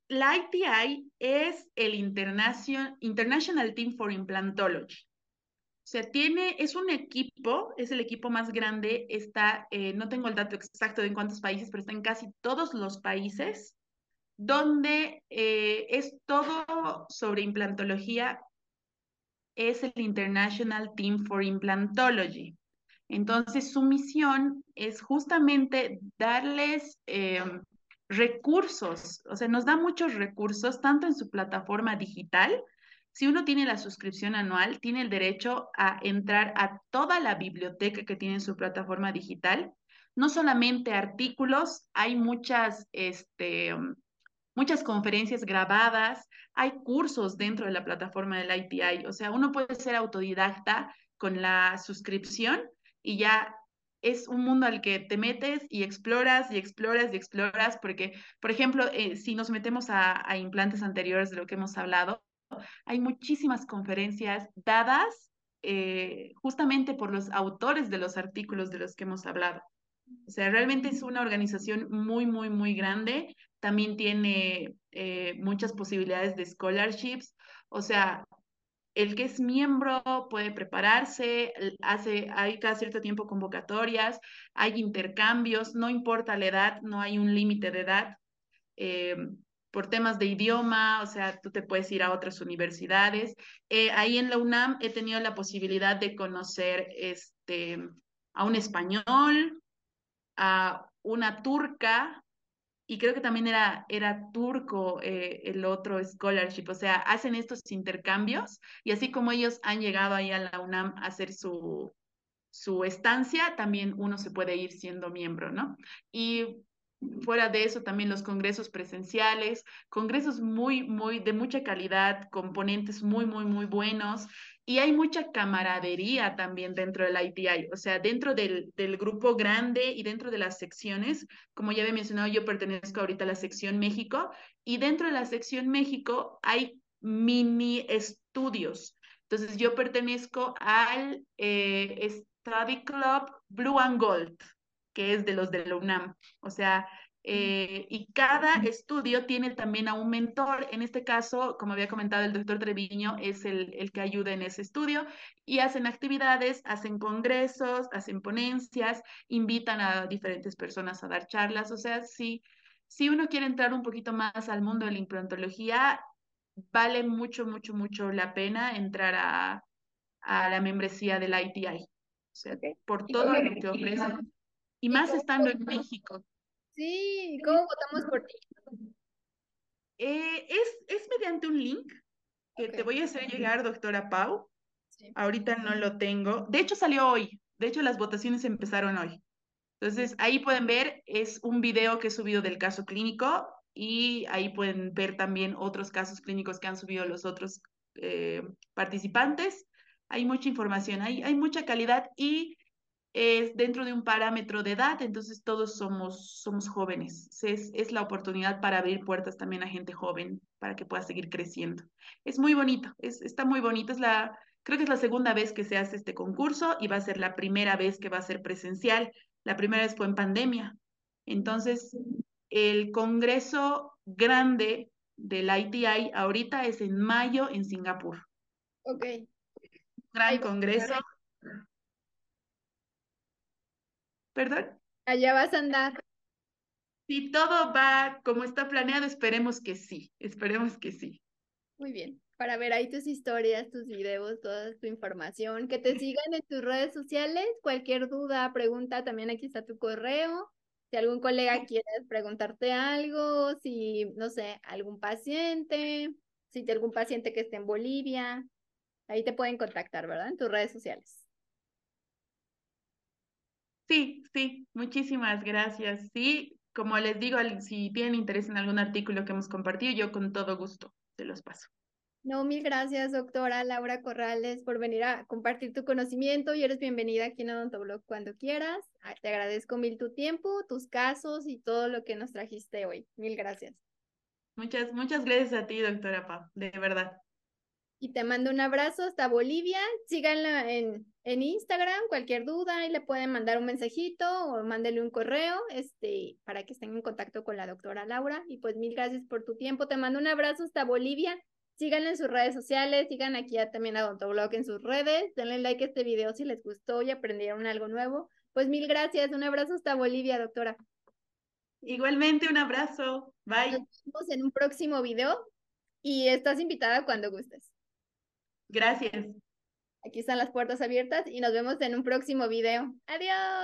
la ITI es el International, Team for Implantology. O sea, tiene, es un equipo, es el equipo más grande, está, eh, no tengo el dato exacto de en cuántos países, pero está en casi todos los países, donde eh, es todo sobre implantología, es el International Team for Implantology. Entonces, su misión es justamente darles em, recursos, o sea, nos da muchos recursos, tanto en su plataforma digital. Si uno tiene la suscripción anual, tiene el derecho a entrar a toda la biblioteca que tiene en su plataforma digital. No solamente artículos, hay muchas, este, muchas conferencias grabadas, hay cursos dentro de la plataforma del ITI. O sea, uno puede ser autodidacta con la suscripción y ya es un mundo al que te metes y exploras y exploras y exploras, porque, por ejemplo, eh, si nos metemos a, implantes anteriores de lo que hemos hablado, hay muchísimas conferencias dadas eh, justamente por los autores de los artículos de los que hemos hablado. O sea, realmente es una organización muy, muy, muy grande. También tiene eh, muchas posibilidades de scholarships. O sea, el que es miembro puede prepararse, hace, hay cada cierto tiempo convocatorias, hay intercambios, no importa la edad, no hay un límite de edad. Eh, por temas de idioma, o sea, tú te puedes ir a otras universidades. Eh, ahí en la UNAM he tenido la posibilidad de conocer este, a un español, a una turca, y creo que también era, era turco eh, el otro scholarship, o sea, hacen estos intercambios y así como ellos han llegado ahí a la UNAM a hacer su, su estancia, también uno se puede ir siendo miembro, ¿no? Y fuera de eso también los congresos presenciales, congresos muy, muy, de mucha calidad, componentes muy, muy, muy buenos. Y hay mucha camaradería también dentro del ITI, o sea, dentro del, grupo grande y dentro de las secciones, como ya había mencionado, yo pertenezco ahorita a la sección México y dentro de la sección México hay mini estudios. Entonces, yo pertenezco al eh, Study Club Blue and Gold, que es de los de la UNAM. O sea, eh, y cada estudio tiene también a un mentor. En este caso, como había comentado, el doctor Treviño es el, el, que ayuda en ese estudio y hacen actividades, hacen congresos, hacen ponencias, invitan a diferentes personas a dar charlas. O sea, si, si uno quiere entrar un poquito más al mundo de la implantología, vale mucho, mucho, mucho la pena entrar a, a la membresía del ITI. O sea, por todo lo que ofrecen. Y más estando en México. Sí, ¿cómo votamos por ti? Eh, es, es mediante un link. que te voy a hacer llegar, doctora Pau. Sí. Ahorita no lo tengo. De hecho, salió hoy. De hecho, las votaciones empezaron hoy. Entonces, ahí pueden ver, es un video que he subido del caso clínico y ahí pueden ver también otros casos clínicos que han subido los otros eh, participantes. Hay mucha información, hay, hay mucha calidad y es dentro de un parámetro de edad, entonces todos somos, somos jóvenes. Es, es la oportunidad para abrir puertas también a gente joven para que pueda seguir creciendo. Es muy bonito, es, está muy bonito. Es la, creo que es la segunda vez que se hace este concurso y va a ser la primera vez que va a ser presencial. La primera vez fue en pandemia. Entonces, el congreso grande del ITI ahorita es en mayo en Singapur. Ok. Gran congreso. ¿Perdón? Allá vas a andar. Si todo va como está planeado, esperemos que sí, esperemos que sí. Muy bien. Para ver ahí tus historias, tus videos, toda tu información, que te sigan en tus redes sociales. Cualquier duda, pregunta, también aquí está tu correo. Si algún colega quiere preguntarte algo, si, no sé, algún paciente, si hay algún paciente que esté en Bolivia, ahí te pueden contactar, ¿verdad? En tus redes sociales. Sí, sí, muchísimas gracias. Sí, como les digo, si tienen interés en algún artículo que hemos compartido, yo con todo gusto se los paso. No, mil gracias, doctora Laura Corrales, por venir a compartir tu conocimiento y eres bienvenida aquí en Odontoblog cuando quieras. Ah, te agradezco mil tu tiempo, tus casos y todo lo que nos trajiste hoy. Mil gracias. Muchas, muchas gracias a ti, doctora Pau, de verdad. Y te mando un abrazo hasta Bolivia. Síganla en, en Instagram, cualquier duda, y le pueden mandar un mensajito o mándele un correo este, para que estén en contacto con la doctora Laura. Y pues mil gracias por tu tiempo. Te mando un abrazo hasta Bolivia. Síganla en sus redes sociales, sigan aquí ya también a Odontoblog en sus redes. Denle like a este video si les gustó y aprendieron algo nuevo. Pues mil gracias. Un abrazo hasta Bolivia, doctora. Igualmente, un abrazo. Bye. Nos vemos en un próximo video y estás invitada cuando gustes. Gracias. Aquí están las puertas abiertas y nos vemos en un próximo video. Adiós.